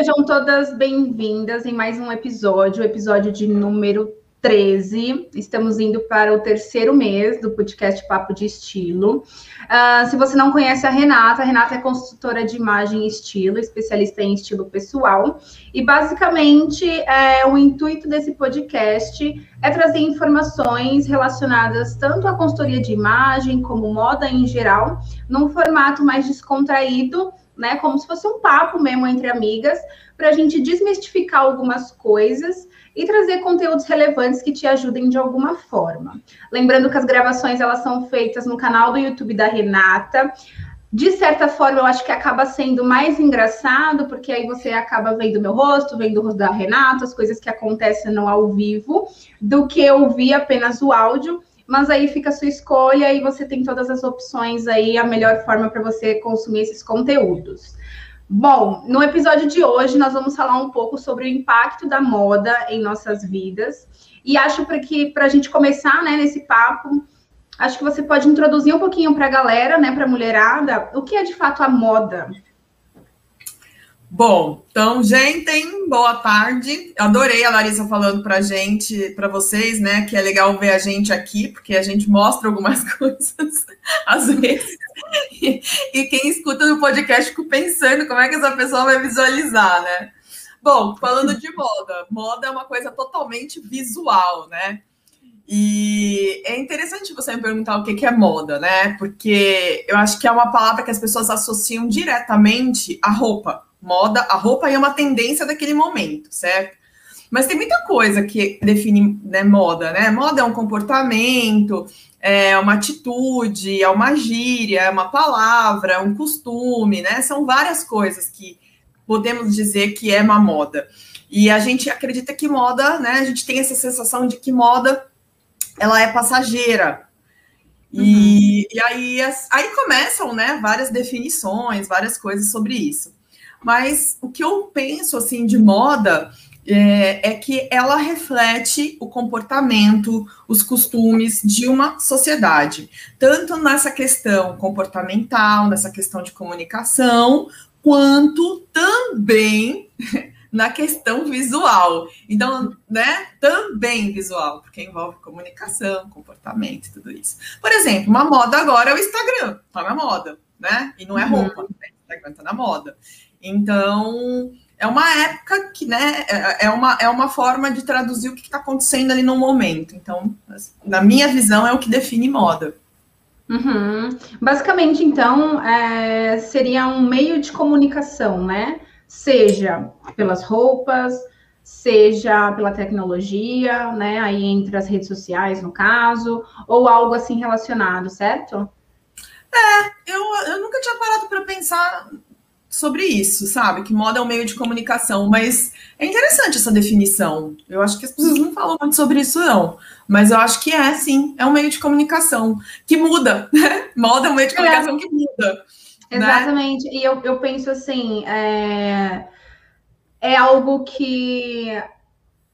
sejam todas bem-vindas em mais um episódio, episódio de número 13. Estamos indo para o terceiro mês do podcast Papo de Estilo. Uh, se você não conhece a Renata, a Renata é consultora de imagem e estilo, especialista em estilo pessoal. E basicamente, é, o intuito desse podcast é trazer informações relacionadas tanto à consultoria de imagem como moda em geral, num formato mais descontraído né? Como se fosse um papo mesmo entre amigas, para a gente desmistificar algumas coisas e trazer conteúdos relevantes que te ajudem de alguma forma. Lembrando que as gravações elas são feitas no canal do YouTube da Renata. De certa forma, eu acho que acaba sendo mais engraçado, porque aí você acaba vendo meu rosto, vendo o rosto da Renata, as coisas que acontecem no ao vivo, do que ouvir apenas o áudio mas aí fica a sua escolha e você tem todas as opções aí, a melhor forma para você consumir esses conteúdos. Bom, no episódio de hoje nós vamos falar um pouco sobre o impacto da moda em nossas vidas. E acho que para a gente começar né, nesse papo, acho que você pode introduzir um pouquinho para a galera, né, para a mulherada, o que é de fato a moda. Bom, então, gente, boa tarde. Adorei a Larissa falando para gente, para vocês, né, que é legal ver a gente aqui, porque a gente mostra algumas coisas às vezes. E, e quem escuta no podcast fica pensando como é que essa pessoa vai visualizar, né? Bom, falando de moda, moda é uma coisa totalmente visual, né? E é interessante você me perguntar o que é moda, né? Porque eu acho que é uma palavra que as pessoas associam diretamente à roupa Moda, a roupa é uma tendência daquele momento, certo? Mas tem muita coisa que define né, moda, né? Moda é um comportamento, é uma atitude, é uma gíria, é uma palavra, é um costume, né? São várias coisas que podemos dizer que é uma moda. E a gente acredita que moda, né? A gente tem essa sensação de que moda ela é passageira. E, uhum. e aí, aí começam, né, várias definições, várias coisas sobre isso. Mas o que eu penso assim de moda é, é, que ela reflete o comportamento, os costumes de uma sociedade, tanto nessa questão comportamental, nessa questão de comunicação, quanto também na questão visual. Então, né, também visual, porque envolve comunicação, comportamento e tudo isso. Por exemplo, uma moda agora é o Instagram, tá na moda, né? E não é uhum. roupa, uhum. né? O Instagram tá na moda. Então, é uma época que, né, é, é uma, é uma forma de traduzir o que está acontecendo ali no momento. Então, na minha visão, é o que define moda. Uhum. Basicamente, então, é, seria um meio de comunicação, né? Seja pelas roupas, seja pela tecnologia, né? Aí entre as redes sociais, no caso, ou algo assim relacionado, certo? É, eu, eu nunca tinha parado para pensar sobre isso, sabe? Que moda é um meio de comunicação, mas é interessante essa definição. Eu acho que as pessoas não falam muito sobre isso, não. Mas eu acho que é, sim, é um meio de comunicação que muda. Né? moda é um meio de comunicação é. que muda. Né? Exatamente. Né? E eu, eu penso assim, é, é algo que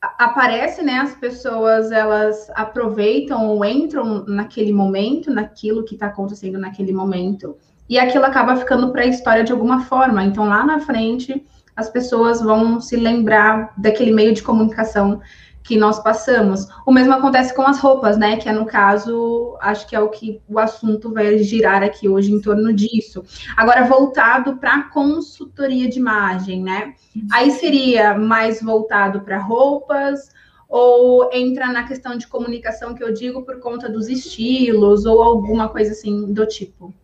aparece, né? As pessoas elas aproveitam ou entram naquele momento, naquilo que está acontecendo naquele momento e aquilo acaba ficando para a história de alguma forma. Então, lá na frente, as pessoas vão se lembrar daquele meio de comunicação que nós passamos. O mesmo acontece com as roupas, né? Que é no caso, acho que é o que o assunto vai girar aqui hoje em torno disso. Agora, voltado para consultoria de imagem, né? Aí seria mais voltado para roupas, ou entra na questão de comunicação que eu digo por conta dos estilos, ou alguma coisa assim do tipo.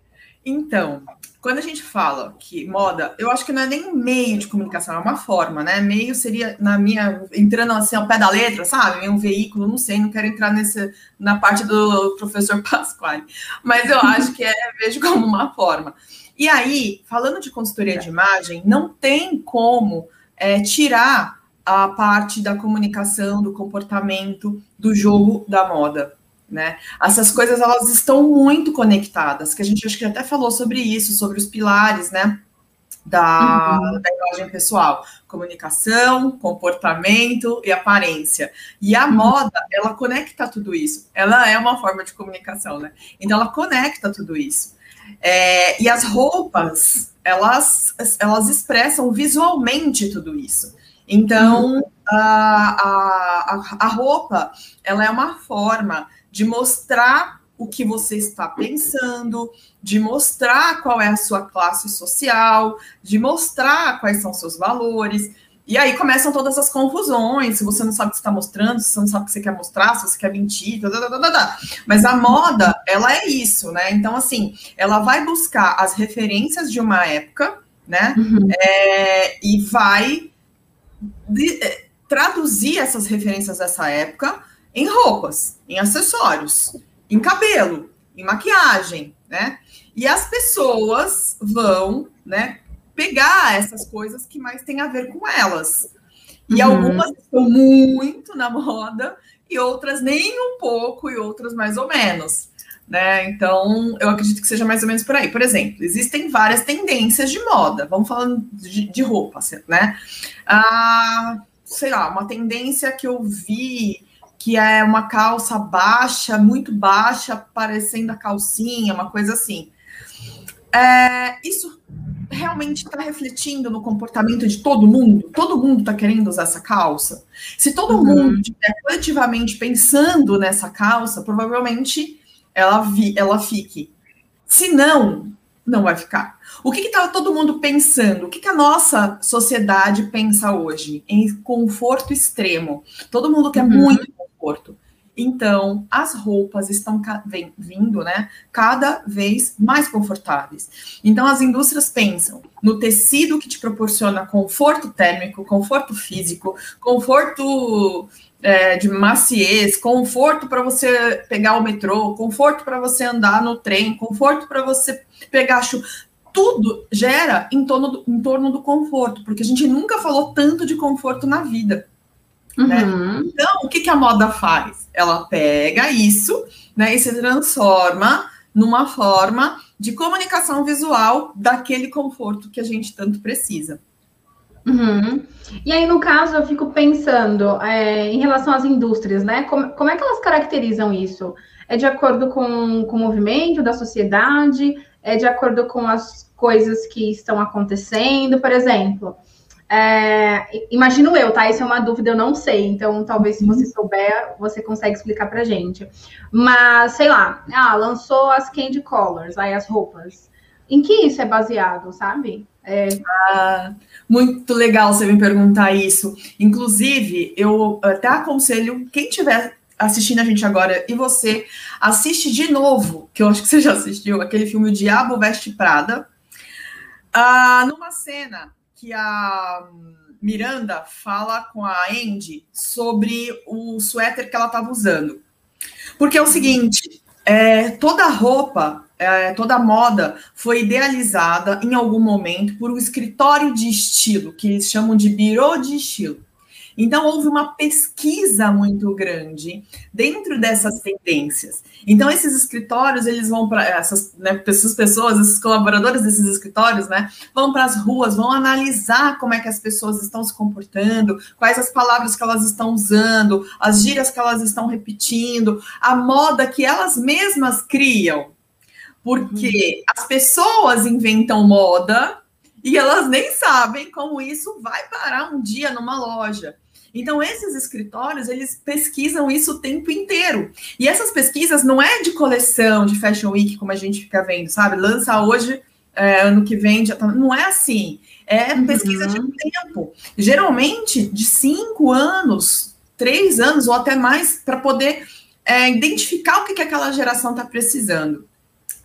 Então, quando a gente fala que moda, eu acho que não é nem meio de comunicação, é uma forma, né? Meio seria, na minha, entrando assim ao pé da letra, sabe? Um veículo, não sei, não quero entrar nesse, na parte do professor Pasquale, mas eu acho que é, vejo como uma forma. E aí, falando de consultoria de imagem, não tem como é, tirar a parte da comunicação, do comportamento, do jogo da moda né? Essas coisas elas estão muito conectadas, que a gente acho que até falou sobre isso, sobre os pilares, né? Da, uhum. da imagem pessoal, comunicação, comportamento e aparência. E a uhum. moda, ela conecta tudo isso. Ela é uma forma de comunicação, né? Então ela conecta tudo isso. É, e as roupas, elas, elas expressam visualmente tudo isso. Então, uhum. a, a, a roupa, ela é uma forma de mostrar o que você está pensando, de mostrar qual é a sua classe social, de mostrar quais são seus valores. E aí começam todas as confusões, se você não sabe o que está mostrando, se você não sabe o que você quer mostrar, se você quer mentir, tá, tá, tá, tá, mas a moda, ela é isso, né? Então, assim, ela vai buscar as referências de uma época, né? Uhum. É, e vai de, é, traduzir essas referências dessa época em roupas, em acessórios, em cabelo, em maquiagem, né? E as pessoas vão, né, pegar essas coisas que mais têm a ver com elas. E uhum. algumas estão muito na moda e outras nem um pouco e outras mais ou menos. Né? Então, eu acredito que seja mais ou menos por aí. Por exemplo, existem várias tendências de moda. Vamos falando de, de roupa, né? Ah, sei lá, uma tendência que eu vi que é uma calça baixa, muito baixa, parecendo a calcinha, uma coisa assim. É, isso realmente está refletindo no comportamento de todo mundo? Todo mundo está querendo usar essa calça? Se todo uhum. mundo estiver coletivamente pensando nessa calça, provavelmente ela, vi, ela fique. Se não, não vai ficar. O que está todo mundo pensando? O que, que, a nossa sociedade pensa hoje? Em conforto extremo. Todo mundo quer uhum. muito conforto. Então, as roupas estão vindo, né, cada vez mais confortáveis. Então, as indústrias pensam no tecido que te proporciona conforto térmico, conforto físico, conforto é, de maciez, conforto para você pegar o metrô, conforto para você andar no trem, conforto para você pegar chuva. Tudo gera em torno, do, em torno do conforto, porque a gente nunca falou tanto de conforto na vida. Né? Uhum. Né? Então, o que, que a moda faz? Ela pega isso né, e se transforma numa forma de comunicação visual daquele conforto que a gente tanto precisa. Uhum. E aí, no caso, eu fico pensando é, em relação às indústrias, né? Como, como é que elas caracterizam isso? É de acordo com, com o movimento da sociedade? É de acordo com as coisas que estão acontecendo? Por exemplo, é, imagino eu, tá? Isso é uma dúvida, eu não sei. Então, talvez se você souber, você consegue explicar pra gente. Mas, sei lá, ah, lançou as candy colors, aí as roupas. Em que isso é baseado, sabe? É... Ah, muito legal você me perguntar isso. Inclusive, eu até aconselho quem tiver assistindo a gente agora e você assiste de novo, que eu acho que você já assistiu, aquele filme O Diabo Veste Prada. Ah, numa cena que a Miranda fala com a Andy sobre o suéter que ela estava usando. Porque é o seguinte, é, toda roupa, é, toda moda foi idealizada em algum momento por um escritório de estilo, que eles chamam de birô de estilo. Então, houve uma pesquisa muito grande dentro dessas tendências. Então, esses escritórios, eles vão para essas, né, essas pessoas, esses colaboradores desses escritórios, né, vão para as ruas, vão analisar como é que as pessoas estão se comportando, quais as palavras que elas estão usando, as gírias que elas estão repetindo, a moda que elas mesmas criam. Porque uhum. as pessoas inventam moda e elas nem sabem como isso vai parar um dia numa loja. Então, esses escritórios, eles pesquisam isso o tempo inteiro. E essas pesquisas não é de coleção, de Fashion Week, como a gente fica vendo, sabe? Lança hoje, é, ano que vem, já tá... não é assim. É uhum. pesquisa de tempo. Geralmente, de cinco anos, três anos ou até mais, para poder é, identificar o que, que aquela geração está precisando.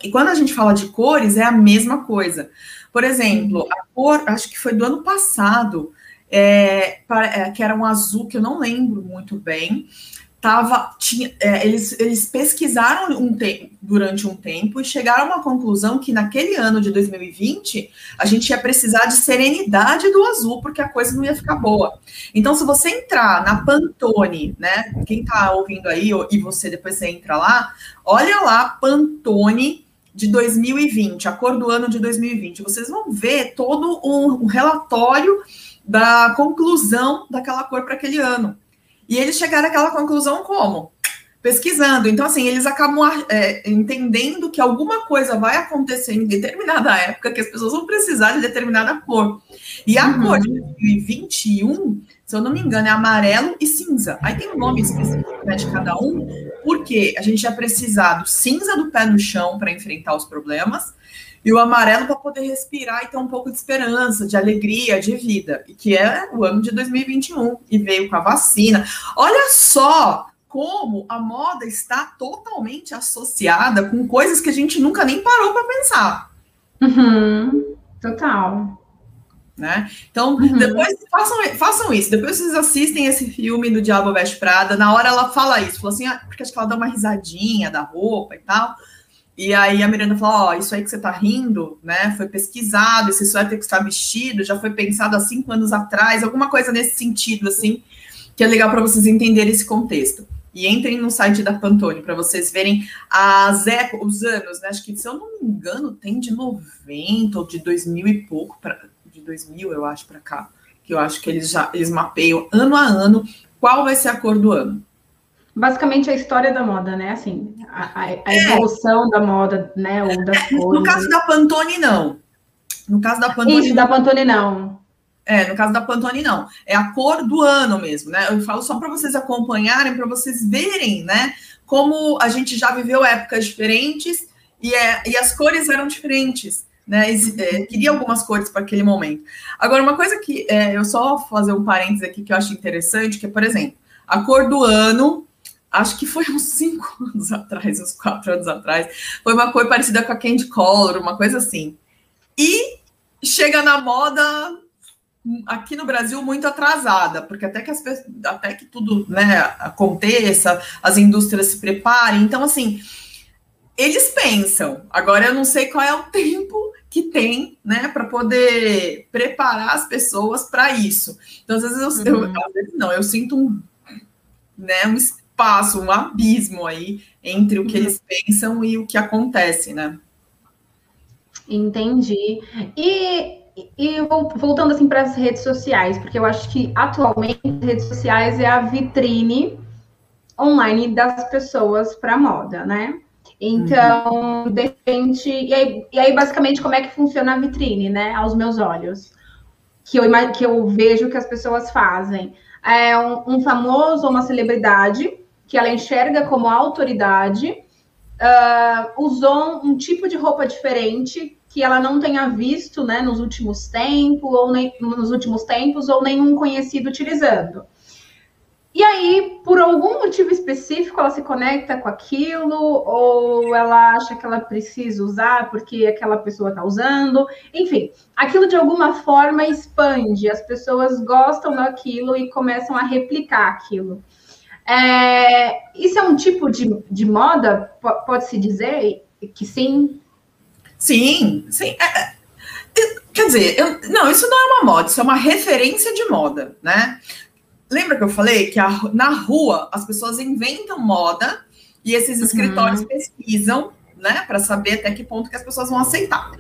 E quando a gente fala de cores, é a mesma coisa. Por exemplo, a cor, acho que foi do ano passado, é, é, que era um azul que eu não lembro muito bem. Tava, tinha, é, eles, eles pesquisaram um tempo, durante um tempo e chegaram a uma conclusão que naquele ano de 2020 a gente ia precisar de serenidade do azul, porque a coisa não ia ficar boa. Então, se você entrar na Pantone, né? Quem tá ouvindo aí, e você depois você entra lá, olha lá, Pantone de 2020, a cor do ano de 2020. Vocês vão ver todo um, um relatório da conclusão daquela cor para aquele ano. E eles chegaram àquela conclusão como? pesquisando. Então, assim, eles acabam é, entendendo que alguma coisa vai acontecer em determinada época, que as pessoas vão precisar de determinada cor. E a uhum. cor de 2021, se eu não me engano, é amarelo e cinza. Aí tem um nome específico né, de cada um, porque a gente ia precisar do cinza do pé no chão para enfrentar os problemas, e o amarelo para poder respirar e ter um pouco de esperança, de alegria, de vida, que é o ano de 2021 e veio com a vacina. Olha só como a moda está totalmente associada com coisas que a gente nunca nem parou para pensar. Uhum, total. Né? Então, uhum. depois façam, façam isso. Depois vocês assistem esse filme do Diabo Veste Prada. Na hora ela fala isso, falou assim, ah, porque acho que ela dá uma risadinha da roupa e tal. E aí a Miranda falou: Ó, oh, isso aí que você tá rindo, né? Foi pesquisado, esse suéter que está vestido já foi pensado há cinco anos atrás, alguma coisa nesse sentido, assim, que é legal para vocês entenderem esse contexto. E entrem no site da Pantone para vocês verem as épocas, os anos, né? Acho que, se eu não me engano, tem de 90 ou de 2000 e pouco, pra, de 2000, eu acho, para cá. Que eu acho que eles já eles mapeiam ano a ano qual vai ser a cor do ano. Basicamente a história da moda, né? Assim, a, a é. evolução é. da moda, né? Ou das é. No caso da Pantone, não. No caso da Pantone. Isso, da Pantone, não. É, no caso da Pantone, não. É a cor do ano mesmo, né? Eu falo só para vocês acompanharem, para vocês verem, né? Como a gente já viveu épocas diferentes e, é, e as cores eram diferentes, né? É, queria algumas cores para aquele momento. Agora, uma coisa que é, eu só fazer um parênteses aqui que eu acho interessante, que é, por exemplo, a cor do ano, acho que foi uns cinco anos atrás, uns quatro anos atrás, foi uma cor parecida com a Candy Color, uma coisa assim. E chega na moda aqui no Brasil muito atrasada, porque até que, as, até que tudo né, aconteça, as indústrias se preparem. Então, assim, eles pensam. Agora eu não sei qual é o tempo que tem, né, para poder preparar as pessoas para isso. Então, às vezes eu, uhum. eu, às vezes não, eu sinto um, né, um espaço, um abismo aí entre o que uhum. eles pensam e o que acontece, né? Entendi. E e voltando assim para as redes sociais, porque eu acho que atualmente as redes sociais é a vitrine online das pessoas para moda, né? Então, uhum. de repente, e aí, e aí, basicamente como é que funciona a vitrine, né? Aos meus olhos, que eu, que eu vejo que as pessoas fazem. É um, um famoso ou uma celebridade que ela enxerga como autoridade, uh, usou um tipo de roupa diferente que ela não tenha visto, né, nos últimos tempos ou nem, nos últimos tempos ou nenhum conhecido utilizando. E aí, por algum motivo específico, ela se conecta com aquilo, ou ela acha que ela precisa usar porque aquela pessoa está usando. Enfim, aquilo de alguma forma expande, as pessoas gostam daquilo e começam a replicar aquilo. É, isso é um tipo de, de moda, pode-se dizer que sim, Sim, sim. É, é, quer dizer, eu, não, isso não é uma moda, isso é uma referência de moda, né? Lembra que eu falei que a, na rua as pessoas inventam moda e esses escritórios uhum. pesquisam, né, para saber até que ponto que as pessoas vão aceitar.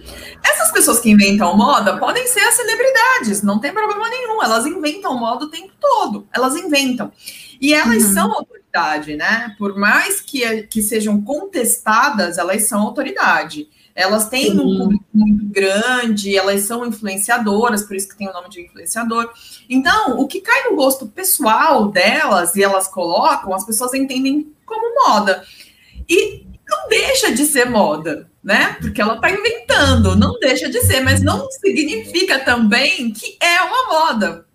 Essas pessoas que inventam moda podem ser as celebridades, não tem problema nenhum, elas inventam moda o tempo todo, elas inventam. E elas uhum. são autoridade, né? Por mais que, que sejam contestadas, elas são autoridade. Elas têm Sim. um público muito grande, elas são influenciadoras, por isso que tem o nome de influenciador. Então, o que cai no gosto pessoal delas e elas colocam, as pessoas entendem como moda. E não deixa de ser moda, né? Porque ela está inventando, não deixa de ser, mas não significa também que é uma moda,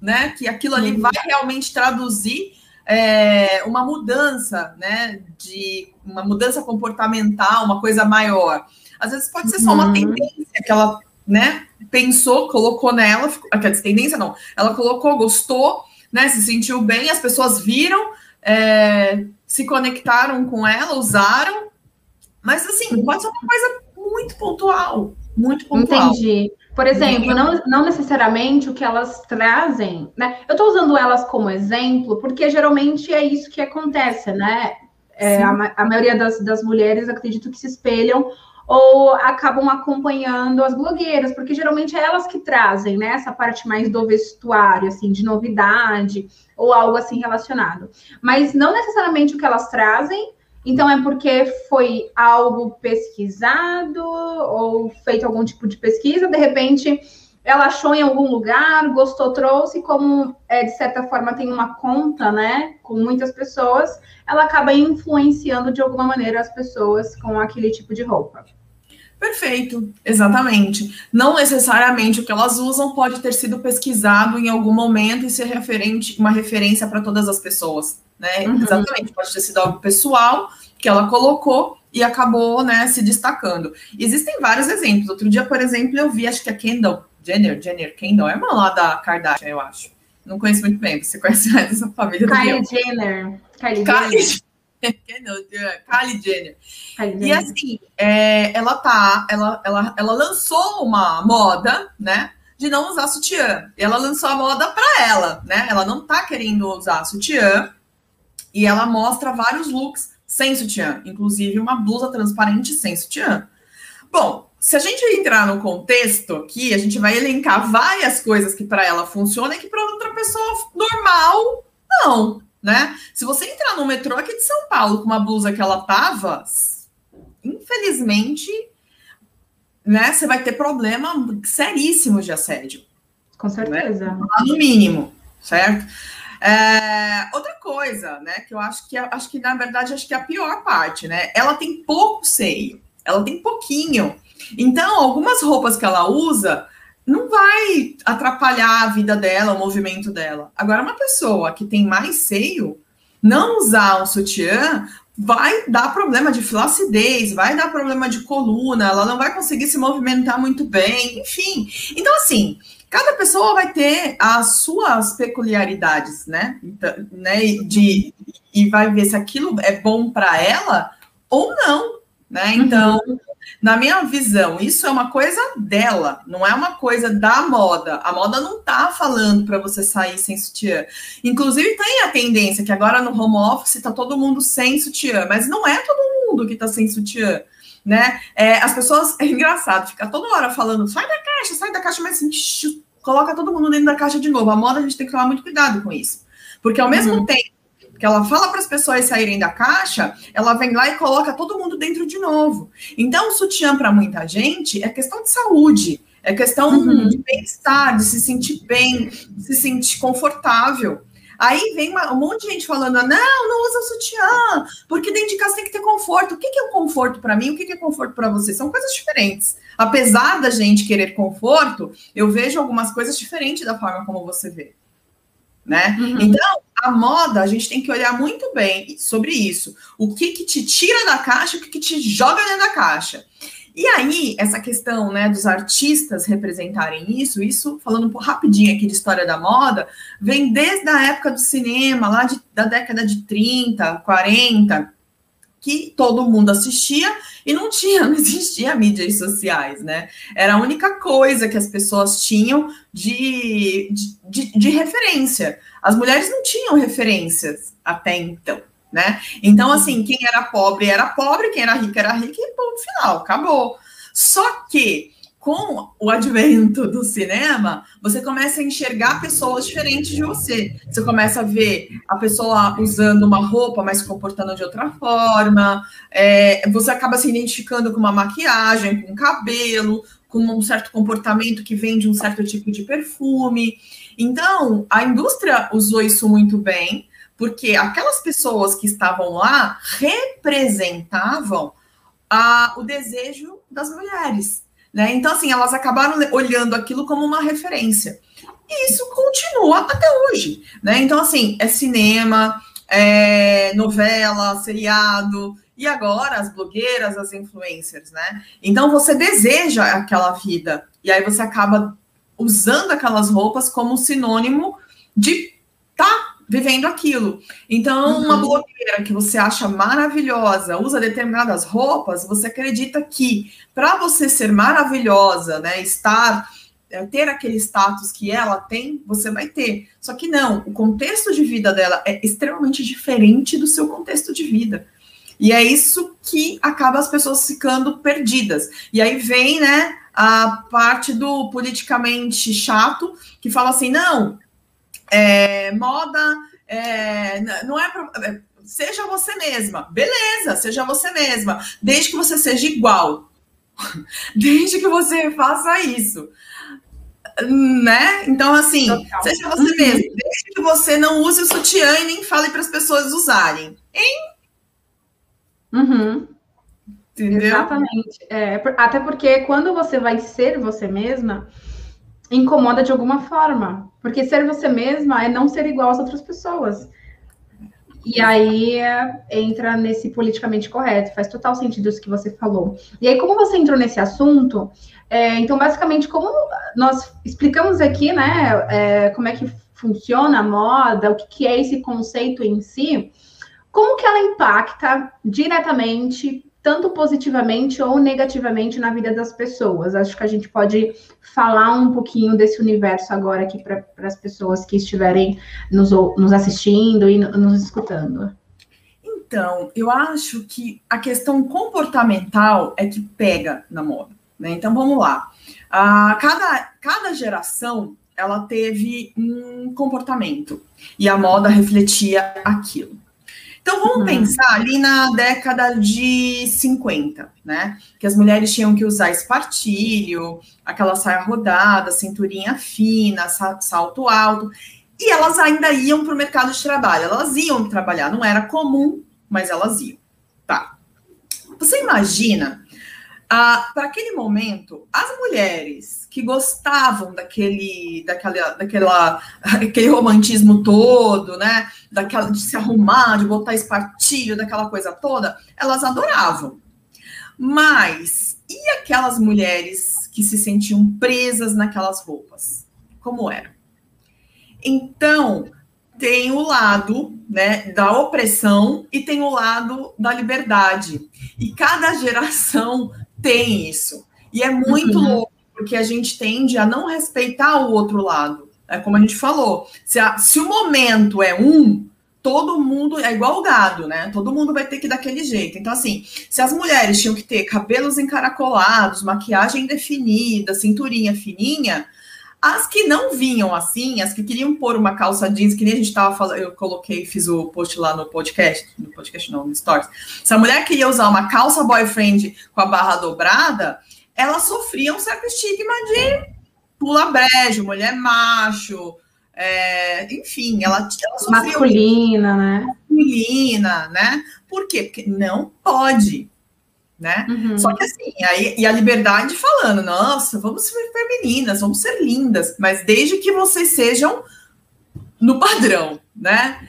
né? Que aquilo ali vai realmente traduzir é, uma mudança, né, de uma mudança comportamental, uma coisa maior. Às vezes pode ser só uma uhum. tendência que ela, né, pensou, colocou nela, quer dizer, tendência não, ela colocou, gostou, né, se sentiu bem, as pessoas viram, é, se conectaram com ela, usaram, mas assim, pode ser uma coisa muito pontual, muito pontual. Entendi. Por exemplo, não, não necessariamente o que elas trazem, né? Eu estou usando elas como exemplo, porque geralmente é isso que acontece, né? É, a, a, maioria das, das mulheres acredito que se espelham ou acabam acompanhando as blogueiras, porque geralmente é elas que trazem, né, essa parte mais do vestuário, assim, de novidade, ou algo assim relacionado. Mas não necessariamente o que elas trazem, então é porque foi algo pesquisado ou feito algum tipo de pesquisa, de repente ela achou em algum lugar, gostou, trouxe, como é, de certa forma tem uma conta, né, com muitas pessoas, ela acaba influenciando de alguma maneira as pessoas com aquele tipo de roupa. Perfeito, exatamente. Não necessariamente o que elas usam pode ter sido pesquisado em algum momento e ser referente, uma referência para todas as pessoas, né? Uhum. Exatamente, pode ter sido algo pessoal que ela colocou e acabou, né, se destacando. Existem vários exemplos. Outro dia, por exemplo, eu vi, acho que a Kendall Jenner, Jenner Kendall, é uma lá da Kardashian, eu acho. Não conheço muito bem, você conhece mais essa família Kylie Jenner. Kylie, Kylie Jenner. Kylie Jenner. Kylie e assim, é, ela tá, ela, ela, ela lançou uma moda, né? De não usar sutiã. E ela lançou a moda para ela, né? Ela não tá querendo usar sutiã. E ela mostra vários looks sem sutiã, inclusive uma blusa transparente sem sutiã. Bom, se a gente entrar no contexto aqui, a gente vai elencar várias coisas que para ela funcionam e que para outra pessoa normal não, né? Se você entrar no metrô aqui de São Paulo com uma blusa que ela tava, infelizmente, né, você vai ter problema seríssimo de assédio. Com certeza. Né? No mínimo, certo? É, outra coisa, né, que eu acho que acho que na verdade acho que é a pior parte, né? Ela tem pouco seio, ela tem pouquinho. Então, algumas roupas que ela usa não vai atrapalhar a vida dela, o movimento dela. Agora, uma pessoa que tem mais seio, não usar um sutiã vai dar problema de flacidez, vai dar problema de coluna, ela não vai conseguir se movimentar muito bem, enfim. Então, assim, cada pessoa vai ter as suas peculiaridades, né? Então, né de, e vai ver se aquilo é bom para ela ou não, né? Então, uhum. Na minha visão, isso é uma coisa dela, não é uma coisa da moda. A moda não tá falando para você sair sem sutiã. Inclusive, tem a tendência que agora no home office tá todo mundo sem sutiã, mas não é todo mundo que tá sem sutiã. Né? É, as pessoas, é engraçado, fica toda hora falando, sai da caixa, sai da caixa, mas assim, coloca todo mundo dentro da caixa de novo. A moda a gente tem que tomar muito cuidado com isso. Porque ao mesmo uhum. tempo que ela fala para as pessoas saírem da caixa, ela vem lá e coloca todo mundo dentro de novo. Então, o sutiã para muita gente é questão de saúde, é questão uhum. de bem-estar, de se sentir bem, de se sentir confortável. Aí vem uma, um monte de gente falando: não, não usa sutiã, porque dentro de casa tem que ter conforto. O que, que é um conforto para mim? O que, que é conforto para você? São coisas diferentes. Apesar da gente querer conforto, eu vejo algumas coisas diferentes da forma como você vê. Né? Uhum. Então, a moda, a gente tem que olhar muito bem sobre isso. O que, que te tira da caixa, o que, que te joga dentro da caixa. E aí, essa questão né, dos artistas representarem isso, isso, falando um rapidinho aqui de história da moda, vem desde a época do cinema, lá de, da década de 30, 40, que todo mundo assistia e não tinha, não existia mídias sociais, né? Era a única coisa que as pessoas tinham de, de, de referência. As mulheres não tinham referências até então, né? Então, assim, quem era pobre era pobre, quem era rico era rico, e ponto final, acabou. Só que com o advento do cinema, você começa a enxergar pessoas diferentes de você. Você começa a ver a pessoa usando uma roupa, mas se comportando de outra forma. É, você acaba se identificando com uma maquiagem, com um cabelo, com um certo comportamento que vem de um certo tipo de perfume. Então, a indústria usou isso muito bem, porque aquelas pessoas que estavam lá representavam a, o desejo das mulheres. Né? Então, assim, elas acabaram olhando aquilo como uma referência. E isso continua até hoje. Né? Então, assim, é cinema, é novela, seriado, e agora as blogueiras, as influencers, né? Então você deseja aquela vida, e aí você acaba usando aquelas roupas como sinônimo de tá vivendo aquilo. Então, uhum. uma blogueira que você acha maravilhosa, usa determinadas roupas, você acredita que para você ser maravilhosa, né, estar é, ter aquele status que ela tem, você vai ter. Só que não, o contexto de vida dela é extremamente diferente do seu contexto de vida. E é isso que acaba as pessoas ficando perdidas. E aí vem, né, a parte do politicamente chato, que fala assim: não, é, moda é, não é, é. Seja você mesma. Beleza, seja você mesma. Desde que você seja igual. Desde que você faça isso. Né? Então, assim, Total. seja você uhum. mesma. Desde que você não use o sutiã e nem fale para as pessoas usarem. Hein? Uhum. Entendeu? Exatamente. É, até porque quando você vai ser você mesma, incomoda de alguma forma. Porque ser você mesma é não ser igual às outras pessoas. E aí é, entra nesse politicamente correto, faz total sentido isso que você falou. E aí, como você entrou nesse assunto, é, então, basicamente, como nós explicamos aqui, né, é, como é que funciona a moda, o que, que é esse conceito em si, como que ela impacta diretamente tanto positivamente ou negativamente na vida das pessoas. Acho que a gente pode falar um pouquinho desse universo agora aqui para as pessoas que estiverem nos, nos assistindo e nos escutando. Então, eu acho que a questão comportamental é que pega na moda. Né? Então, vamos lá. Ah, cada, cada geração ela teve um comportamento e a moda refletia aquilo. Então vamos uhum. pensar ali na década de 50, né? Que as mulheres tinham que usar espartilho, aquela saia rodada, cinturinha fina, salto alto, e elas ainda iam para o mercado de trabalho. Elas iam trabalhar, não era comum, mas elas iam. Tá. Você imagina ah, para aquele momento, as mulheres que gostavam daquele, daquela, daquela, aquele romantismo todo, né? Daquela de se arrumar, de botar espartilho, daquela coisa toda, elas adoravam. Mas e aquelas mulheres que se sentiam presas naquelas roupas? Como era? Então, tem o lado né, da opressão e tem o lado da liberdade. E cada geração tem isso. E é muito uhum. louco, porque a gente tende a não respeitar o outro lado. É como a gente falou. Se, a, se o momento é um, todo mundo é igual o gado, né? Todo mundo vai ter que ir daquele jeito. Então, assim, se as mulheres tinham que ter cabelos encaracolados, maquiagem definida, cinturinha fininha, as que não vinham assim, as que queriam pôr uma calça jeans, que nem a gente estava falando, eu coloquei, fiz o post lá no podcast, no podcast não, no Stories. Se a mulher queria usar uma calça boyfriend com a barra dobrada, ela sofria um certo estigma de pula brejo, mulher macho, é, enfim, ela, ela sofria masculina, um... né? Masculina, né? Por quê? Porque não pode né? Uhum. Só que assim, aí, e a liberdade falando, nossa, vamos ser femininas, vamos ser lindas, mas desde que vocês sejam no padrão, né?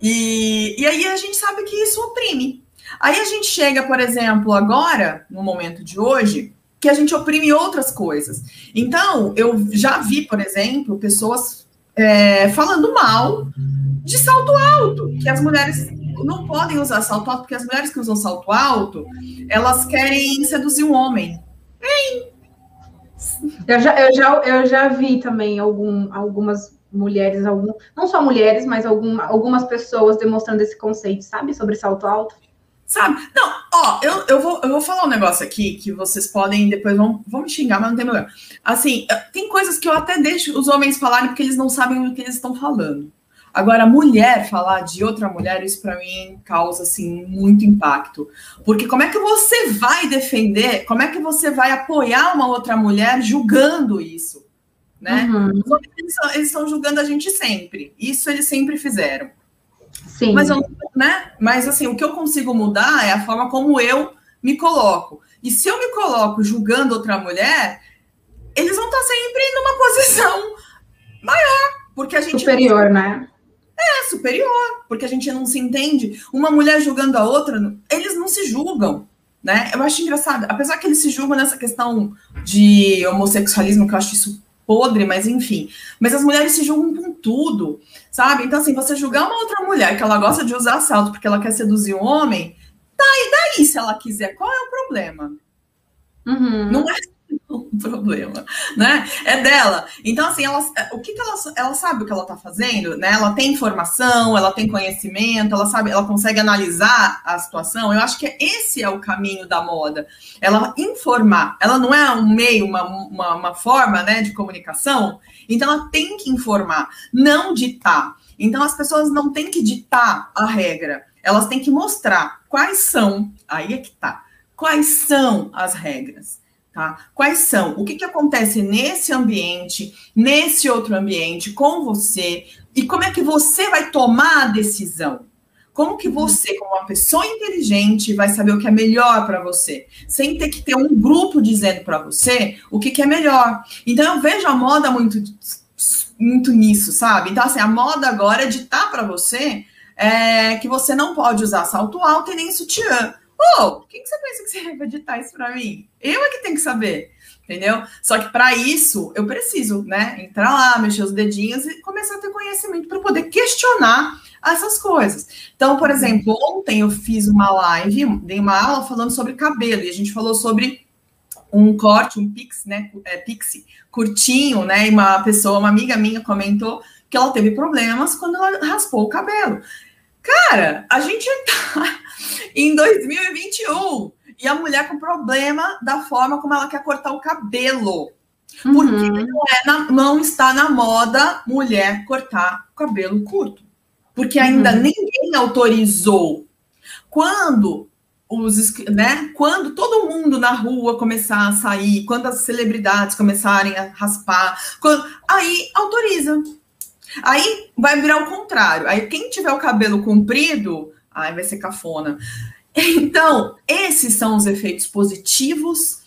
E, e aí a gente sabe que isso oprime. Aí a gente chega, por exemplo, agora, no momento de hoje, que a gente oprime outras coisas. Então, eu já vi, por exemplo, pessoas é, falando mal de salto alto, que as mulheres não podem usar salto alto, porque as mulheres que usam salto alto, elas querem seduzir um homem. Hein? Eu já, eu já, eu já vi também algum, algumas mulheres, algum, não só mulheres, mas algum, algumas pessoas demonstrando esse conceito, sabe? Sobre salto alto. Sabe? Não, ó, eu, eu, vou, eu vou falar um negócio aqui que vocês podem depois vão, vão me xingar, mas não tem problema. Assim, tem coisas que eu até deixo os homens falarem porque eles não sabem o que eles estão falando. Agora, mulher falar de outra mulher, isso para mim causa assim muito impacto. Porque como é que você vai defender, como é que você vai apoiar uma outra mulher julgando isso? Né? Uhum. Eles, estão julgando a gente sempre. Isso eles sempre fizeram. Sim. Mas, eu, né? Mas assim, o que eu consigo mudar é a forma como eu me coloco. E se eu me coloco julgando outra mulher, eles vão estar sempre numa posição maior, porque a gente superior, né? É, superior, porque a gente não se entende. Uma mulher julgando a outra, eles não se julgam, né? Eu acho engraçado, apesar que eles se julgam nessa questão de homossexualismo, que eu acho isso podre, mas enfim. Mas as mulheres se julgam com tudo, sabe? Então, assim, você julgar uma outra mulher que ela gosta de usar salto porque ela quer seduzir um homem, tá, e daí se ela quiser? Qual é o problema? Uhum. Não é um problema, né? É dela. Então, assim, ela, o que, que ela, ela sabe o que ela tá fazendo, né? Ela tem informação, ela tem conhecimento, ela sabe, ela consegue analisar a situação. Eu acho que esse é o caminho da moda. Ela informar, ela não é um meio, uma, uma, uma forma, né, de comunicação. Então, ela tem que informar, não ditar. Então, as pessoas não têm que ditar a regra, elas têm que mostrar quais são, aí é que tá, quais são as regras. Tá? Quais são? O que, que acontece nesse ambiente, nesse outro ambiente, com você, e como é que você vai tomar a decisão? Como que você, como uma pessoa inteligente, vai saber o que é melhor para você, sem ter que ter um grupo dizendo para você o que, que é melhor? Então eu vejo a moda muito, muito nisso, sabe? Então assim, a moda agora é ditar para você é, que você não pode usar salto alto e nem sutiã. Pô, quem que você pensa que você vai editar isso para mim? Eu é que tenho que saber, entendeu? Só que para isso eu preciso, né, entrar lá, mexer os dedinhos e começar a ter conhecimento para poder questionar essas coisas. Então, por exemplo, ontem eu fiz uma live, dei uma aula falando sobre cabelo e a gente falou sobre um corte, um pix, né, é, pixie, curtinho, né, e uma pessoa, uma amiga minha comentou que ela teve problemas quando ela raspou o cabelo. Cara, a gente tá em 2021 e a mulher com problema da forma como ela quer cortar o cabelo. Porque uhum. não, é na, não, está na moda mulher cortar o cabelo curto. Porque ainda uhum. ninguém autorizou. Quando os, né, quando todo mundo na rua começar a sair, quando as celebridades começarem a raspar, quando, aí autoriza. Aí vai virar o contrário. Aí quem tiver o cabelo comprido, aí vai ser cafona. Então, esses são os efeitos positivos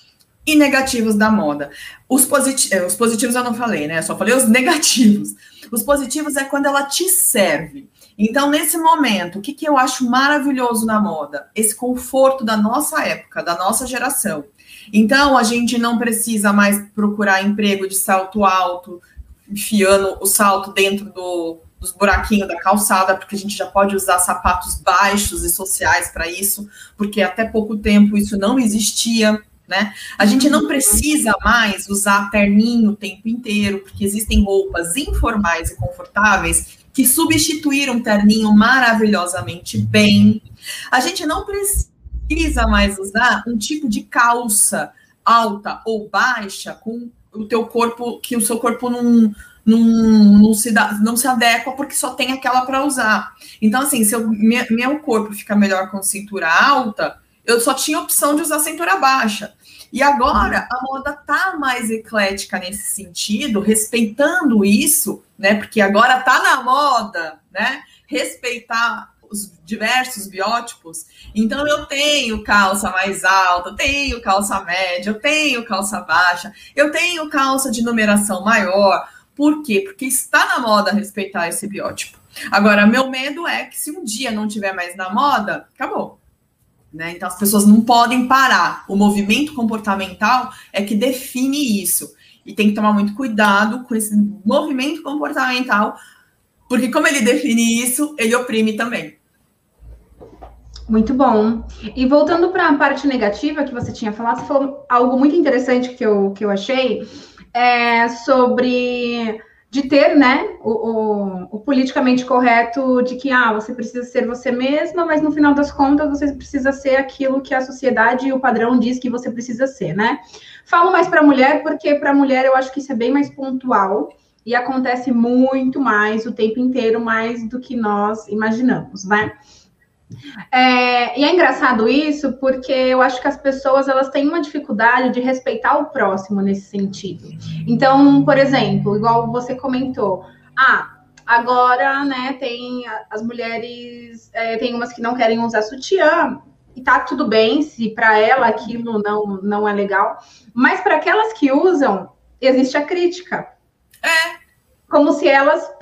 e negativos da moda. Os, posit eh, os positivos eu não falei, né? Eu só falei os negativos. Os positivos é quando ela te serve. Então, nesse momento, o que, que eu acho maravilhoso na moda? Esse conforto da nossa época, da nossa geração. Então, a gente não precisa mais procurar emprego de salto alto, enfiando o salto dentro do, dos buraquinhos da calçada, porque a gente já pode usar sapatos baixos e sociais para isso, porque até pouco tempo isso não existia. Né? A gente não precisa mais usar terninho o tempo inteiro, porque existem roupas informais e confortáveis que substituíram terninho maravilhosamente bem. A gente não precisa mais usar um tipo de calça alta ou baixa com o teu corpo, que o seu corpo não, não, não, se, dá, não se adequa porque só tem aquela para usar. Então, assim, se eu, meu corpo fica melhor com cintura alta, eu só tinha opção de usar cintura baixa. E agora a moda tá mais eclética nesse sentido, respeitando isso, né? Porque agora tá na moda, né? Respeitar os diversos biótipos. Então eu tenho calça mais alta, tenho calça média, eu tenho calça baixa, eu tenho calça de numeração maior. Por quê? Porque está na moda respeitar esse biótipo. Agora, meu medo é que se um dia não tiver mais na moda, acabou. Né? Então as pessoas não podem parar. O movimento comportamental é que define isso. E tem que tomar muito cuidado com esse movimento comportamental, porque como ele define isso, ele oprime também. Muito bom. E voltando para a parte negativa que você tinha falado, você falou algo muito interessante que eu, que eu achei é, sobre de ter, né, o, o, o, politicamente correto de que, ah, você precisa ser você mesma, mas no final das contas você precisa ser aquilo que a sociedade e o padrão diz que você precisa ser, né? Falo mais para mulher porque para mulher eu acho que isso é bem mais pontual e acontece muito mais o tempo inteiro, mais do que nós imaginamos, né? É, e é engraçado isso porque eu acho que as pessoas elas têm uma dificuldade de respeitar o próximo nesse sentido. Então, por exemplo, igual você comentou, ah, agora, né, tem as mulheres, é, tem umas que não querem usar sutiã e tá tudo bem se para ela aquilo não não é legal, mas para aquelas que usam existe a crítica. É, como se elas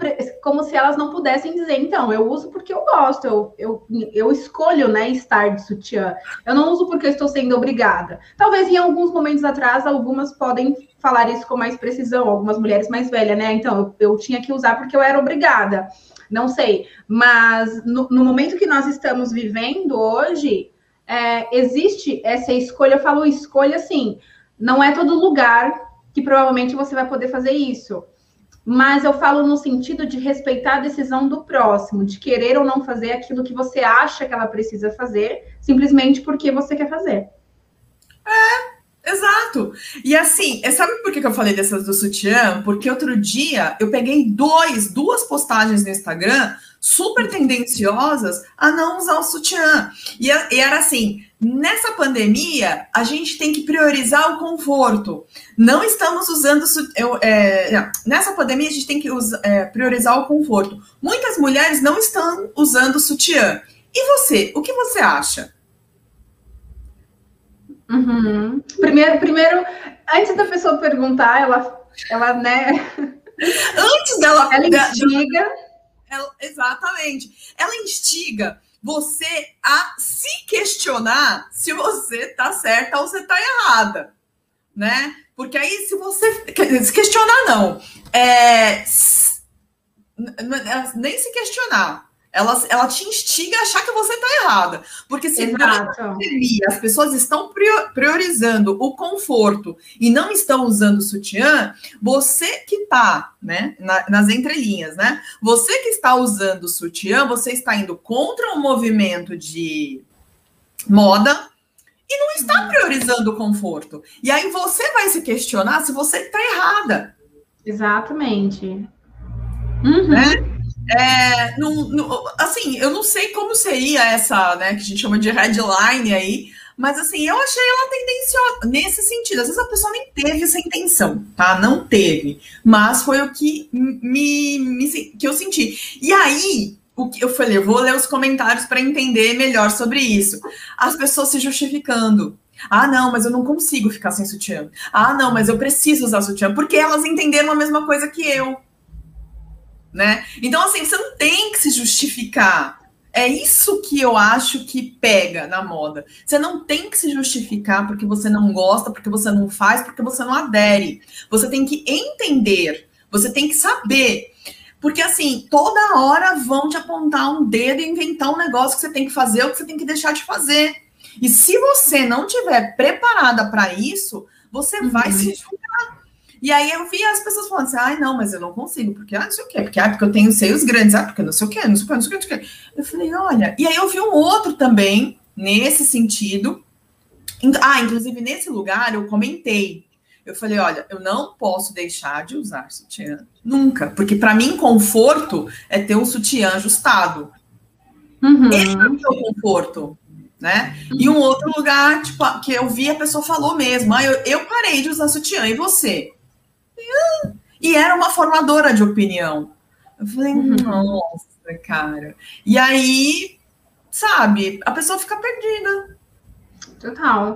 como se elas não pudessem dizer, então, eu uso porque eu gosto, eu, eu, eu escolho né, estar de sutiã. Eu não uso porque eu estou sendo obrigada. Talvez em alguns momentos atrás, algumas podem falar isso com mais precisão, algumas mulheres mais velhas, né? Então, eu, eu tinha que usar porque eu era obrigada. Não sei. Mas no, no momento que nós estamos vivendo hoje, é, existe essa escolha, eu falo escolha assim Não é todo lugar que provavelmente você vai poder fazer isso. Mas eu falo no sentido de respeitar a decisão do próximo, de querer ou não fazer aquilo que você acha que ela precisa fazer, simplesmente porque você quer fazer. É, exato. E assim, é, sabe por que eu falei dessas do sutiã? Porque outro dia eu peguei dois, duas postagens no Instagram super tendenciosas a não usar o sutiã. E, era assim: nessa pandemia, a gente tem que priorizar o conforto. Não estamos usando. Eu, é, nessa pandemia, a gente tem que é, priorizar o conforto. Muitas mulheres não estão usando sutiã. E você, o que você acha? Uhum. Primeiro, primeiro, antes da pessoa perguntar, ela, ela né? Antes dela, ela instiga. Ela, exatamente. Ela instiga você a se questionar se você tá certa ou você tá errada, né? Porque aí, se você se questionar, não, é, nem se questionar, ela, ela te instiga a achar que você está errada. Porque se pandemia, as pessoas estão priorizando o conforto e não estão usando sutiã, você que está, né, na, nas entrelinhas, né? Você que está usando sutiã, você está indo contra um movimento de moda e não está uhum. priorizando o conforto. E aí você vai se questionar se você está errada. Exatamente. Uhum. Né? É, não, não, assim, eu não sei como seria essa, né, que a gente chama de headline aí, mas assim, eu achei ela tendenciosa nesse sentido. Às vezes a pessoa nem teve essa intenção, tá? Não teve, mas foi o que me, me que eu senti. E aí, o que eu falei, eu vou ler os comentários para entender melhor sobre isso. As pessoas se justificando. Ah, não, mas eu não consigo ficar sem sutiã. Ah, não, mas eu preciso usar sutiã, porque elas entenderam a mesma coisa que eu né? Então, assim, você não tem que se justificar. É isso que eu acho que pega na moda. Você não tem que se justificar porque você não gosta, porque você não faz, porque você não adere. Você tem que entender, você tem que saber. Porque, assim, toda hora vão te apontar um dedo e inventar um negócio que você tem que fazer ou que você tem que deixar de fazer. E se você não tiver preparada para isso, você uhum. vai se julgar. E aí eu vi as pessoas falando assim, ai, não, mas eu não consigo, porque ah, não sei o quê, porque, ah, porque eu tenho seios grandes, ah, porque não sei o quê, não sei o quê, não sei o quê, não sei o quê. Eu falei, olha, e aí eu vi um outro também, nesse sentido. Ah, inclusive nesse lugar eu comentei. Eu falei, olha, eu não posso deixar de usar sutiã nunca, porque para mim conforto é ter um sutiã ajustado. Uhum. Esse é o meu conforto né? E um outro lugar, tipo, que eu vi, a pessoa falou mesmo, ah, eu, eu parei de usar sutiã, e você? E era uma formadora de opinião. Eu falei, uhum. nossa, cara. E aí, sabe, a pessoa fica perdida. Total.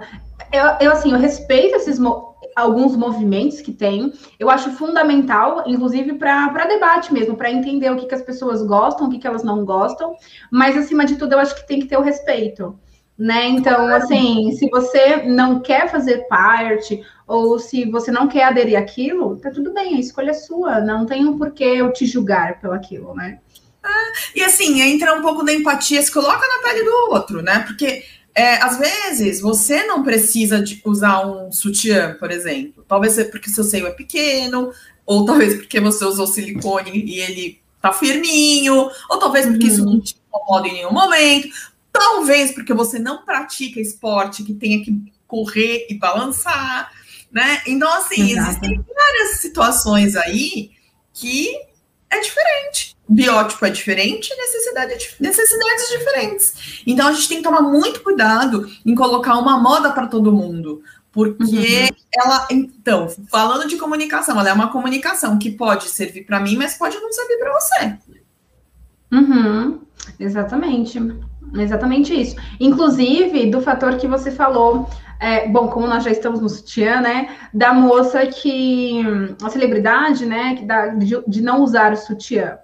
Eu, eu assim, eu respeito esses mo alguns movimentos que tem. Eu acho fundamental, inclusive, para debate mesmo, para entender o que, que as pessoas gostam, o que, que elas não gostam. Mas, acima de tudo, eu acho que tem que ter o respeito né? Então, assim, se você não quer fazer parte, ou se você não quer aderir àquilo, tá tudo bem, a escolha é sua, não tem um porquê eu te julgar pelo aquilo, né? Ah, e assim, entra um pouco da empatia, se coloca na pele do outro, né? Porque é, às vezes você não precisa de usar um sutiã, por exemplo. Talvez é porque seu seio é pequeno, ou talvez porque você usou silicone e ele tá firminho, ou talvez porque uhum. isso não te incomoda em nenhum momento. Talvez porque você não pratica esporte que tenha que correr e balançar, né? Então, assim, Exato. existem várias situações aí que é diferente. Biótipo é diferente, necessidade é necessidades diferentes. Então, a gente tem que tomar muito cuidado em colocar uma moda para todo mundo. Porque uhum. ela, então, falando de comunicação, ela é uma comunicação que pode servir para mim, mas pode não servir para você. Uhum. Exatamente. Exatamente isso. Inclusive, do fator que você falou, é, bom, como nós já estamos no sutiã, né? Da moça que. A celebridade, né? Que dá, de, de não usar o sutiã.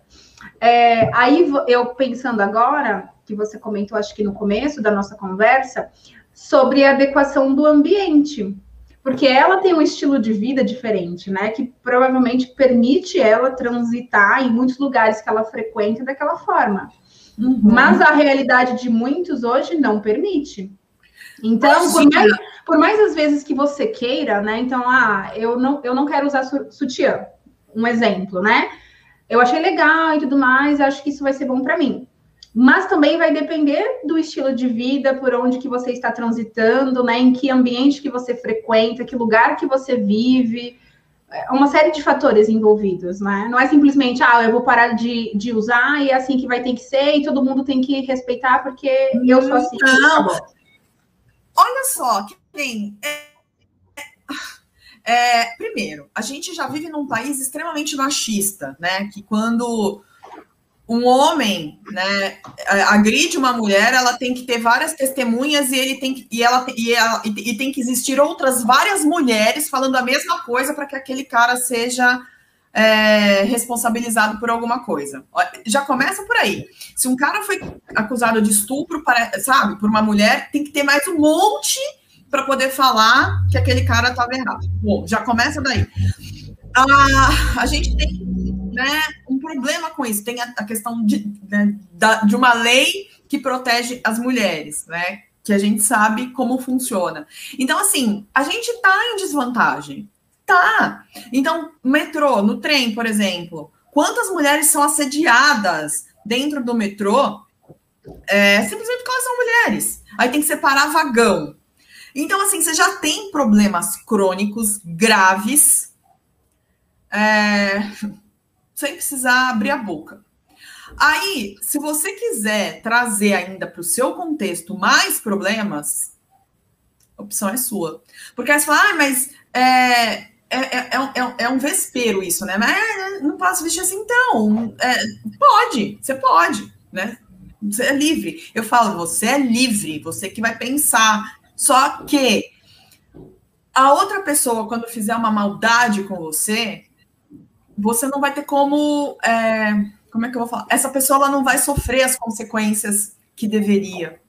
É, aí eu pensando agora, que você comentou, acho que no começo da nossa conversa, sobre a adequação do ambiente. Porque ela tem um estilo de vida diferente, né? Que provavelmente permite ela transitar em muitos lugares que ela frequenta daquela forma. Uhum. Mas a realidade de muitos hoje não permite. Então, por mais, por mais as vezes que você queira, né? Então, ah, eu não, eu não quero usar sutiã. Um exemplo, né? Eu achei legal e tudo mais, acho que isso vai ser bom para mim. Mas também vai depender do estilo de vida, por onde que você está transitando, né? Em que ambiente que você frequenta, que lugar que você vive uma série de fatores envolvidos, né? Não é simplesmente, ah, eu vou parar de, de usar e é assim que vai ter que ser e todo mundo tem que respeitar porque eu sou assim. Não. Tá Olha só, que tem. É, é, primeiro, a gente já vive num país extremamente machista, né? Que quando um homem, né, agride uma mulher, ela tem que ter várias testemunhas e ele tem que, e ela, e, ela, e tem que existir outras várias mulheres falando a mesma coisa para que aquele cara seja é, responsabilizado por alguma coisa. Já começa por aí. Se um cara foi acusado de estupro, para, sabe, por uma mulher, tem que ter mais um monte para poder falar que aquele cara estava errado. Bom, já começa daí. Ah, a gente tem né, um problema com isso. Tem a, a questão de, né, da, de uma lei que protege as mulheres, né? Que a gente sabe como funciona. Então, assim, a gente está em desvantagem. Tá. Então, metrô, no trem, por exemplo, quantas mulheres são assediadas dentro do metrô é, simplesmente porque elas são mulheres. Aí tem que separar vagão. Então, assim, você já tem problemas crônicos graves. É, sem precisar abrir a boca. Aí, se você quiser trazer ainda para o seu contexto mais problemas, a opção é sua. Porque aí você fala, ah, mas é, é, é, é, é um vespeiro isso, né? Mas não posso vestir assim, então. pode, você pode, né? Você é livre. Eu falo, você é livre, você que vai pensar. Só que a outra pessoa, quando fizer uma maldade com você, você não vai ter como. É, como é que eu vou falar? Essa pessoa ela não vai sofrer as consequências que deveria.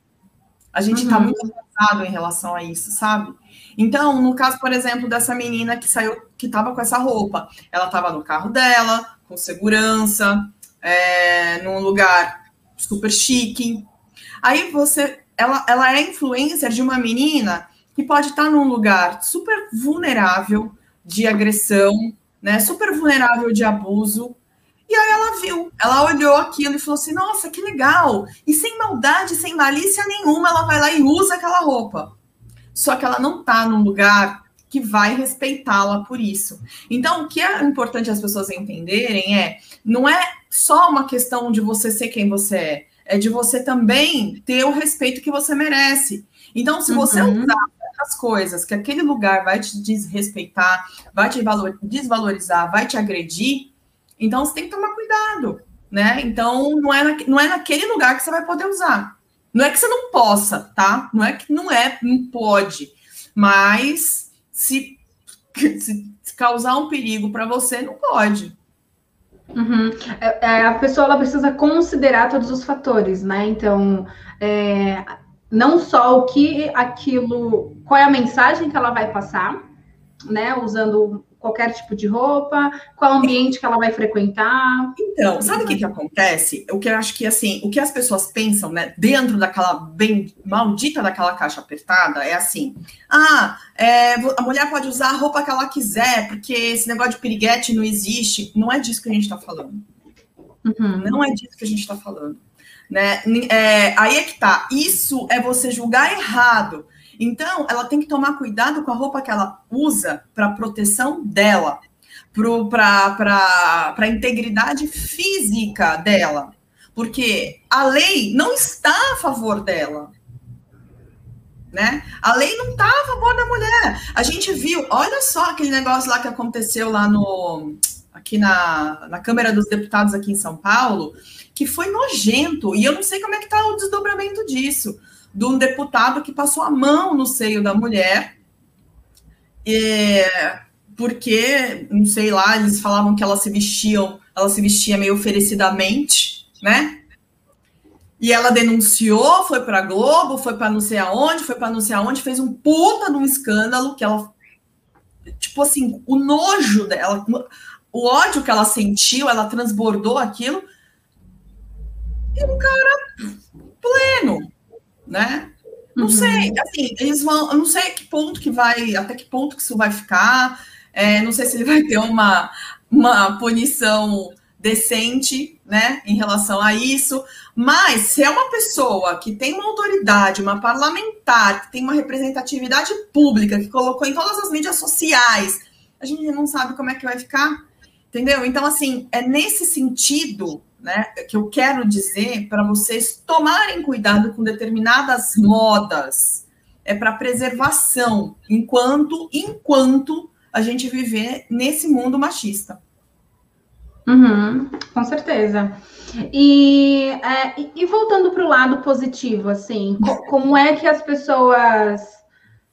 A gente está uhum. muito atrasado em relação a isso, sabe? Então, no caso, por exemplo, dessa menina que saiu, que estava com essa roupa, ela estava no carro dela, com segurança, é, num lugar super chique. Aí você, ela, ela é influencer de uma menina que pode estar tá num lugar super vulnerável de agressão, né? Super vulnerável de abuso. E aí ela viu, ela olhou aquilo e falou assim: nossa, que legal! E sem maldade, sem malícia nenhuma, ela vai lá e usa aquela roupa. Só que ela não tá num lugar que vai respeitá-la por isso. Então, o que é importante as pessoas entenderem é: não é só uma questão de você ser quem você é, é de você também ter o respeito que você merece. Então, se você uhum. usar as coisas que aquele lugar vai te desrespeitar, vai te desvalorizar, vai te agredir, então você tem que tomar cuidado, né? Então não é, na, não é naquele lugar que você vai poder usar. Não é que você não possa, tá? Não é que não é, não pode, mas se, se causar um perigo para você, não pode. Uhum. É, é, a pessoa ela precisa considerar todos os fatores, né? Então, é, não só o que aquilo, qual é a mensagem que ela vai passar, né? Usando qualquer tipo de roupa, qual ambiente que ela vai frequentar. Então, sabe o que, que acontece? O que eu acho que assim, o que as pessoas pensam, né, dentro daquela bem maldita daquela caixa apertada, é assim: ah, é, a mulher pode usar a roupa que ela quiser, porque esse negócio de piriguete não existe. Não é disso que a gente está falando. Uhum. Não é disso que a gente está falando. Né? É, aí é que tá. Isso é você julgar errado. Então, ela tem que tomar cuidado com a roupa que ela usa para proteção dela, para a integridade física dela. Porque a lei não está a favor dela. Né? A lei não está a favor da mulher. A gente viu, olha só aquele negócio lá que aconteceu lá no aqui na, na Câmara dos Deputados aqui em São Paulo, que foi nojento, e eu não sei como é que está o desdobramento disso, de um deputado que passou a mão no seio da mulher, é, porque, não sei lá, eles falavam que ela se vestiam, ela se vestia meio oferecidamente, né? E ela denunciou, foi para Globo, foi para não sei aonde, foi para não sei aonde, fez um puta de um escândalo que ela tipo assim, o nojo dela, o ódio que ela sentiu, ela transbordou aquilo e um cara pleno, né? Não uhum. sei, assim, eles vão, eu não sei que ponto que vai, até que ponto que isso vai ficar. É, não sei se ele vai ter uma, uma punição decente, né, em relação a isso. Mas se é uma pessoa que tem uma autoridade, uma parlamentar, que tem uma representatividade pública, que colocou em todas as mídias sociais, a gente não sabe como é que vai ficar, entendeu? Então, assim, é nesse sentido né, que eu quero dizer para vocês tomarem cuidado com determinadas modas. É para preservação, enquanto enquanto a gente viver nesse mundo machista. Uhum, com certeza. E, é, e voltando para o lado positivo, assim, co como é que as pessoas.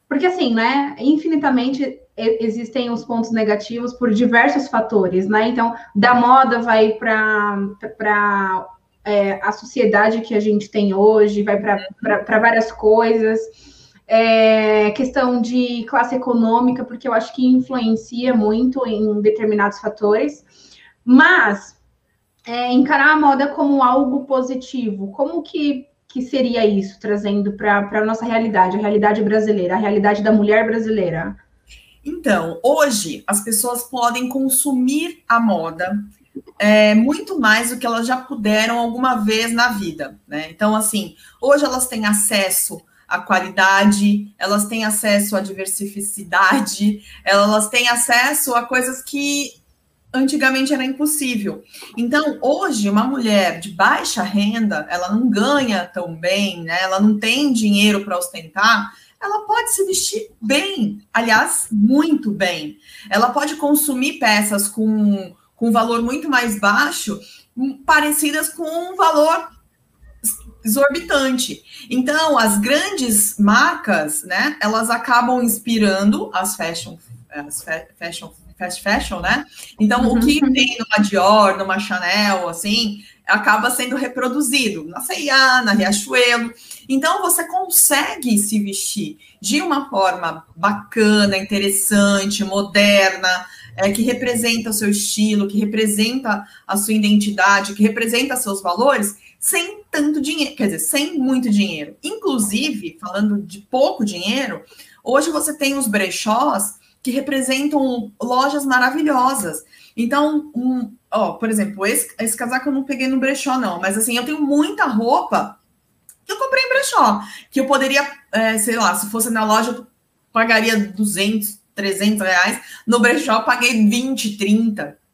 Porque, assim, né, infinitamente existem os pontos negativos por diversos fatores, né? Então, da moda vai para é, a sociedade que a gente tem hoje, vai para várias coisas. É, questão de classe econômica, porque eu acho que influencia muito em determinados fatores. Mas é, encarar a moda como algo positivo, como que, que seria isso, trazendo para a nossa realidade, a realidade brasileira, a realidade da mulher brasileira? Então, hoje as pessoas podem consumir a moda é, muito mais do que elas já puderam alguma vez na vida, né? Então, assim, hoje elas têm acesso à qualidade, elas têm acesso à diversificidade, elas têm acesso a coisas que antigamente era impossível. Então, hoje, uma mulher de baixa renda, ela não ganha tão bem, né? Ela não tem dinheiro para ostentar, ela pode se vestir bem, aliás, muito bem. Ela pode consumir peças com, com valor muito mais baixo, hum, parecidas com um valor exorbitante. Então, as grandes marcas, né, elas acabam inspirando as fashion, as fashion fast fashion, né? Então, uhum. o que uhum. tem numa Dior, numa Chanel, assim, acaba sendo reproduzido na C&A, na Riachuelo. Então, você consegue se vestir de uma forma bacana, interessante, moderna, é, que representa o seu estilo, que representa a sua identidade, que representa seus valores, sem tanto dinheiro, quer dizer, sem muito dinheiro. Inclusive, falando de pouco dinheiro, hoje você tem os brechós que representam lojas maravilhosas. Então, um, ó, por exemplo, esse, esse casaco eu não peguei no brechó, não, mas assim, eu tenho muita roupa que eu comprei em brechó, que eu poderia, é, sei lá, se fosse na loja, eu pagaria 200, 300 reais, no brechó eu paguei 20, 30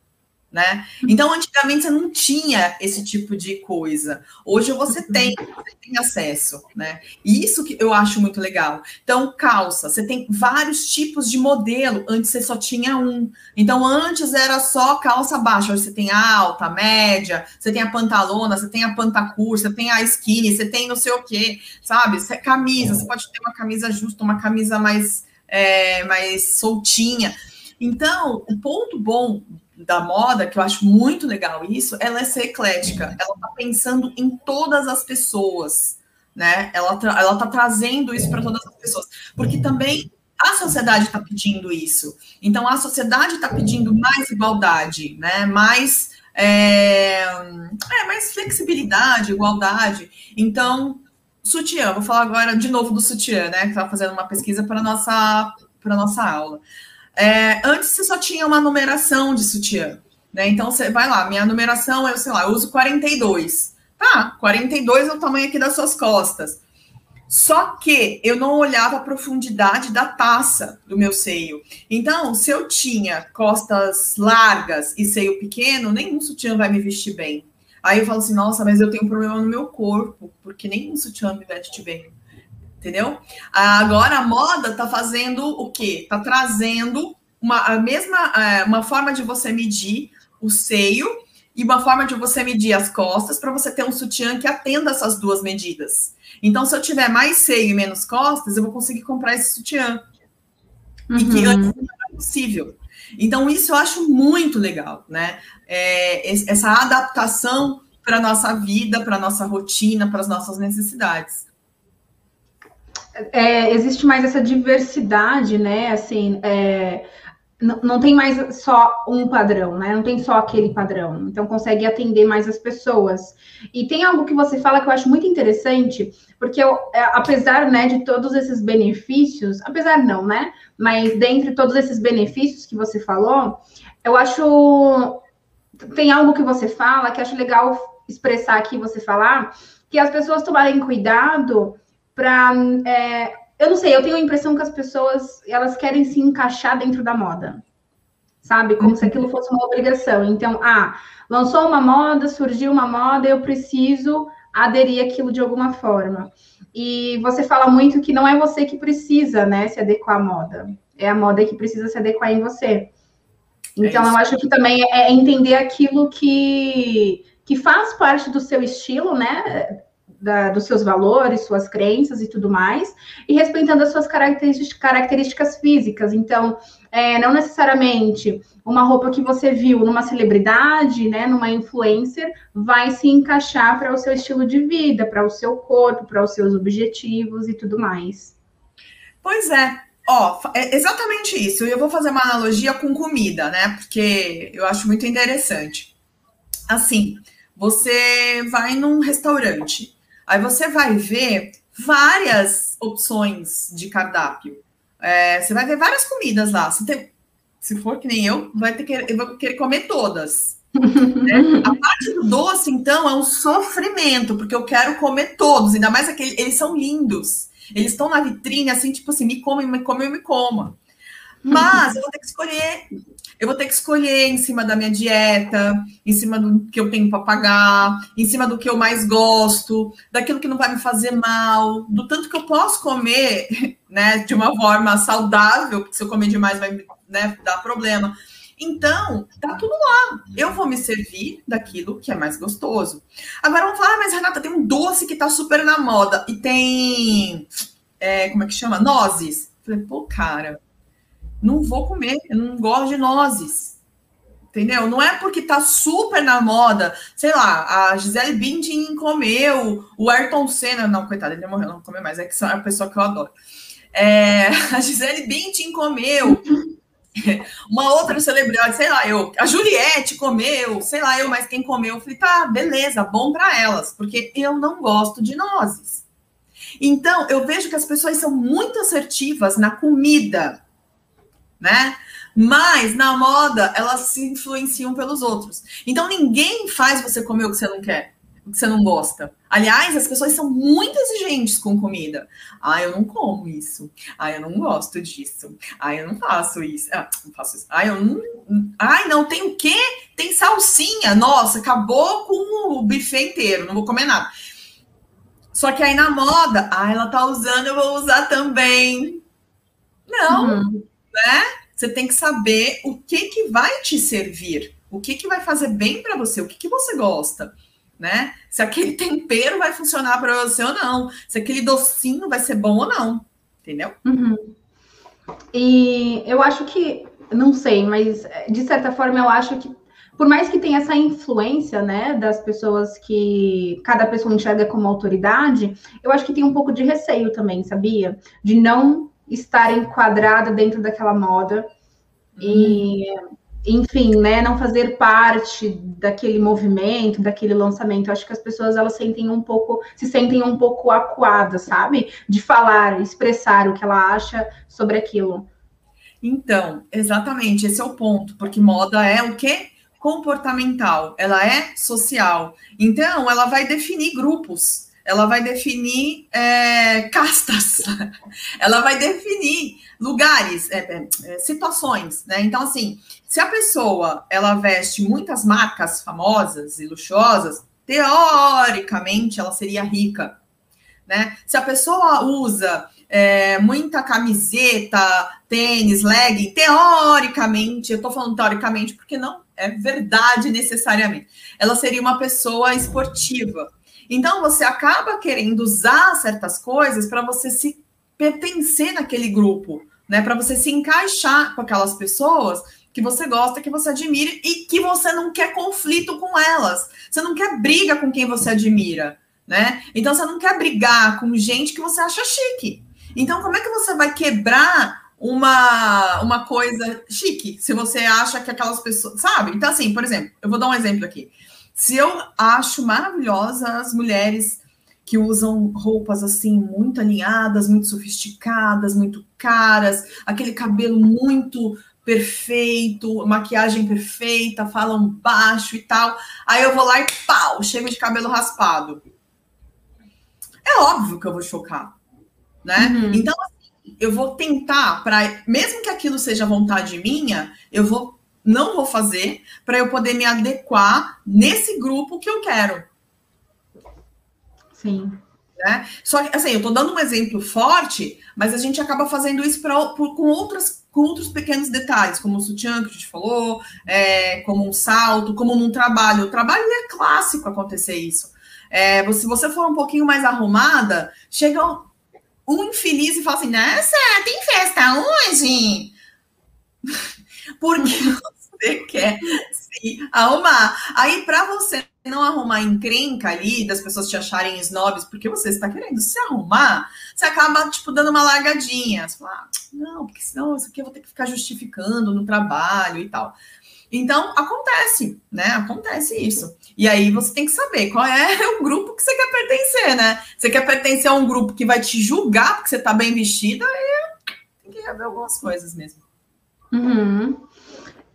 né? Então, antigamente você não tinha esse tipo de coisa. Hoje você uhum. tem, você tem acesso, né? E isso que eu acho muito legal. Então, calça, você tem vários tipos de modelo. Antes você só tinha um. Então, antes era só calça baixa. Hoje você tem a alta, a média, você tem a pantalona, você tem a pantacur, você tem a skinny, você tem não sei o quê, sabe? Você, camisa, você pode ter uma camisa justa, uma camisa mais, é, mais soltinha. Então, o ponto bom da moda, que eu acho muito legal isso, ela é ser eclética. Ela está pensando em todas as pessoas, né? Ela, ela tá trazendo isso para todas as pessoas. Porque também a sociedade está pedindo isso. Então, a sociedade está pedindo mais igualdade, né? Mais, é, é, mais flexibilidade, igualdade. Então, sutiã, vou falar agora de novo do sutiã, né? Que estava fazendo uma pesquisa para nossa para nossa aula. É, antes você só tinha uma numeração de sutiã, né? Então você vai lá, minha numeração é, sei lá, eu uso 42. Tá, 42 é o tamanho aqui das suas costas. Só que eu não olhava a profundidade da taça do meu seio. Então, se eu tinha costas largas e seio pequeno, nenhum sutiã vai me vestir bem. Aí eu falo assim, nossa, mas eu tenho um problema no meu corpo, porque nenhum sutiã me veste bem entendeu? Agora a moda está fazendo o quê? Está trazendo uma, a mesma é, uma forma de você medir o seio e uma forma de você medir as costas para você ter um sutiã que atenda essas duas medidas. Então, se eu tiver mais seio e menos costas, eu vou conseguir comprar esse sutiã. Uhum. E que uhum. antes não era possível. Então, isso eu acho muito legal, né? É, essa adaptação para a nossa vida, para a nossa rotina, para as nossas necessidades é, existe mais essa diversidade, né? Assim, é, não, tem mais só um padrão, né? Não tem só aquele padrão. Então consegue atender mais as pessoas. E tem algo que você fala que eu acho muito interessante, porque eu, é, apesar né, de todos esses benefícios, apesar não, né? Mas dentre todos esses benefícios que você falou, eu acho tem algo que você fala que acho legal expressar aqui, você falar, que as pessoas tomarem cuidado para é, eu não sei, eu tenho a impressão que as pessoas elas querem se encaixar dentro da moda, sabe? Como se aquilo fosse uma obrigação. Então, ah, lançou uma moda, surgiu uma moda, eu preciso aderir aquilo de alguma forma. E você fala muito que não é você que precisa, né, se adequar à moda. É a moda que precisa se adequar em você. Então, é eu acho que também é entender aquilo que, que faz parte do seu estilo, né? Da, dos seus valores, suas crenças e tudo mais, e respeitando as suas características, características físicas. Então, é, não necessariamente uma roupa que você viu numa celebridade, né, numa influencer, vai se encaixar para o seu estilo de vida, para o seu corpo, para os seus objetivos e tudo mais. Pois é. Ó, é exatamente isso. Eu vou fazer uma analogia com comida, né? Porque eu acho muito interessante. Assim, você vai num restaurante Aí você vai ver várias opções de cardápio. É, você vai ver várias comidas lá. Se, tem, se for que nem eu, vai ter que, eu vou querer comer todas. né? A parte do doce, então, é um sofrimento, porque eu quero comer todos, ainda mais aqueles, eles são lindos. Eles estão na vitrine, assim, tipo assim, me come, me come, eu me coma. Mas eu vou ter que escolher. Eu vou ter que escolher em cima da minha dieta, em cima do que eu tenho para pagar, em cima do que eu mais gosto, daquilo que não vai me fazer mal, do tanto que eu posso comer, né, de uma forma saudável, porque se eu comer demais vai né, dar problema. Então, tá tudo lá. Eu vou me servir daquilo que é mais gostoso. Agora vamos falar, ah, mas Renata, tem um doce que tá super na moda e tem. É, como é que chama? Nozes. Falei, pô, cara, não vou comer, eu não gosto de nozes. Entendeu? Não é porque tá super na moda, sei lá, a Gisele Bündchen comeu, o Ayrton Senna, não, coitado, ele morreu, não comeu mais, é que é a pessoa que eu adoro. É, a Gisele Bündchen comeu, uma outra celebridade, sei lá, eu, a Juliette comeu, sei lá, eu, mas quem comeu, eu falei, tá, beleza, bom para elas, porque eu não gosto de nozes. Então, eu vejo que as pessoas são muito assertivas na comida né? Mas na moda elas se influenciam pelos outros. Então ninguém faz você comer o que você não quer, o que você não gosta. Aliás, as pessoas são muito exigentes com comida. Ah, eu não como isso. Ah, eu não gosto disso. Ah, eu não faço isso. Ah, não faço isso. Ah, eu não. Ai, não, tem o quê? Tem salsinha. Nossa, acabou com o buffet inteiro, não vou comer nada. Só que aí na moda, ah, ela tá usando, eu vou usar também. Não. Uhum né? Você tem que saber o que que vai te servir, o que que vai fazer bem para você, o que que você gosta, né? Se aquele tempero vai funcionar para você ou não, se aquele docinho vai ser bom ou não, entendeu? Uhum. E eu acho que, não sei, mas de certa forma eu acho que por mais que tenha essa influência, né, das pessoas que cada pessoa enxerga como autoridade, eu acho que tem um pouco de receio também, sabia? De não estar enquadrada dentro daquela moda e, enfim, né, não fazer parte daquele movimento, daquele lançamento. acho que as pessoas elas sentem um pouco, se sentem um pouco acuadas, sabe? De falar, expressar o que ela acha sobre aquilo. Então, exatamente, esse é o ponto, porque moda é o quê? Comportamental, ela é social. Então, ela vai definir grupos ela vai definir é, castas, ela vai definir lugares, é, é, é, situações, né? Então, assim, se a pessoa ela veste muitas marcas famosas e luxuosas, teoricamente ela seria rica, né? Se a pessoa usa é, muita camiseta, tênis, legging, teoricamente, eu tô falando teoricamente porque não é verdade necessariamente, ela seria uma pessoa esportiva. Então você acaba querendo usar certas coisas para você se pertencer naquele grupo, né? Para você se encaixar com aquelas pessoas que você gosta, que você admira e que você não quer conflito com elas. Você não quer briga com quem você admira, né? Então você não quer brigar com gente que você acha chique. Então como é que você vai quebrar uma, uma coisa chique, se você acha que aquelas pessoas. Sabe? Então, assim, por exemplo, eu vou dar um exemplo aqui. Se eu acho maravilhosa as mulheres que usam roupas assim muito alinhadas, muito sofisticadas, muito caras, aquele cabelo muito perfeito, maquiagem perfeita, falam baixo e tal. Aí eu vou lá e pau, chego de cabelo raspado. É óbvio que eu vou chocar, né? Uhum. Então, assim, eu vou tentar para, mesmo que aquilo seja vontade minha, eu vou não vou fazer para eu poder me adequar nesse grupo que eu quero. Sim. Né? Só que, assim, eu estou dando um exemplo forte, mas a gente acaba fazendo isso pra, por, com, outras, com outros pequenos detalhes, como o sutiã que a gente falou, é, como um salto, como num trabalho. O trabalho é clássico acontecer isso. É, se você for um pouquinho mais arrumada, chega um, um infeliz e fala assim: Nossa, tem festa hoje? Porque você quer se arrumar. Aí, para você não arrumar encrenca ali, das pessoas te acharem snobs, porque você está querendo se arrumar, você acaba, tipo, dando uma largadinha. Você fala, ah, não, porque senão isso aqui eu vou ter que ficar justificando no trabalho e tal. Então, acontece, né? Acontece isso. E aí você tem que saber qual é o grupo que você quer pertencer, né? Você quer pertencer a um grupo que vai te julgar porque você tá bem vestida, aí tem que rever algumas coisas mesmo. Uhum.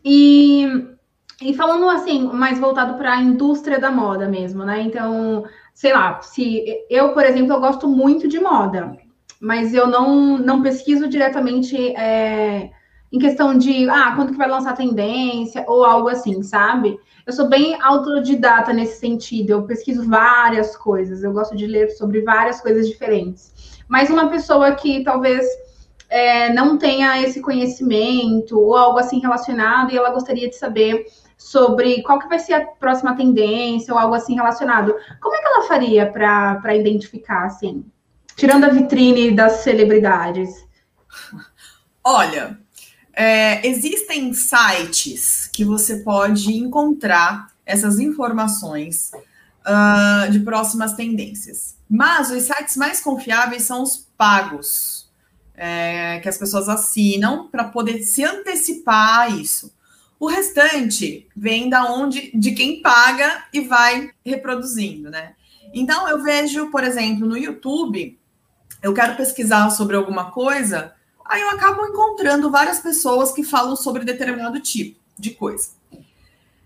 E e falando assim, mais voltado para a indústria da moda mesmo, né? Então, sei lá, se eu, por exemplo, eu gosto muito de moda, mas eu não, não pesquiso diretamente é, em questão de ah, quando que vai lançar tendência ou algo assim, sabe? Eu sou bem autodidata nesse sentido, eu pesquiso várias coisas, eu gosto de ler sobre várias coisas diferentes. Mas uma pessoa que talvez é, não tenha esse conhecimento ou algo assim relacionado e ela gostaria de saber sobre qual que vai ser a próxima tendência ou algo assim relacionado. Como é que ela faria para identificar, assim? Tirando a vitrine das celebridades. Olha, é, existem sites que você pode encontrar essas informações uh, de próximas tendências. Mas os sites mais confiáveis são os pagos, é, que as pessoas assinam para poder se antecipar a isso. O restante vem da onde de quem paga e vai reproduzindo, né? Então eu vejo, por exemplo, no YouTube, eu quero pesquisar sobre alguma coisa, aí eu acabo encontrando várias pessoas que falam sobre determinado tipo de coisa.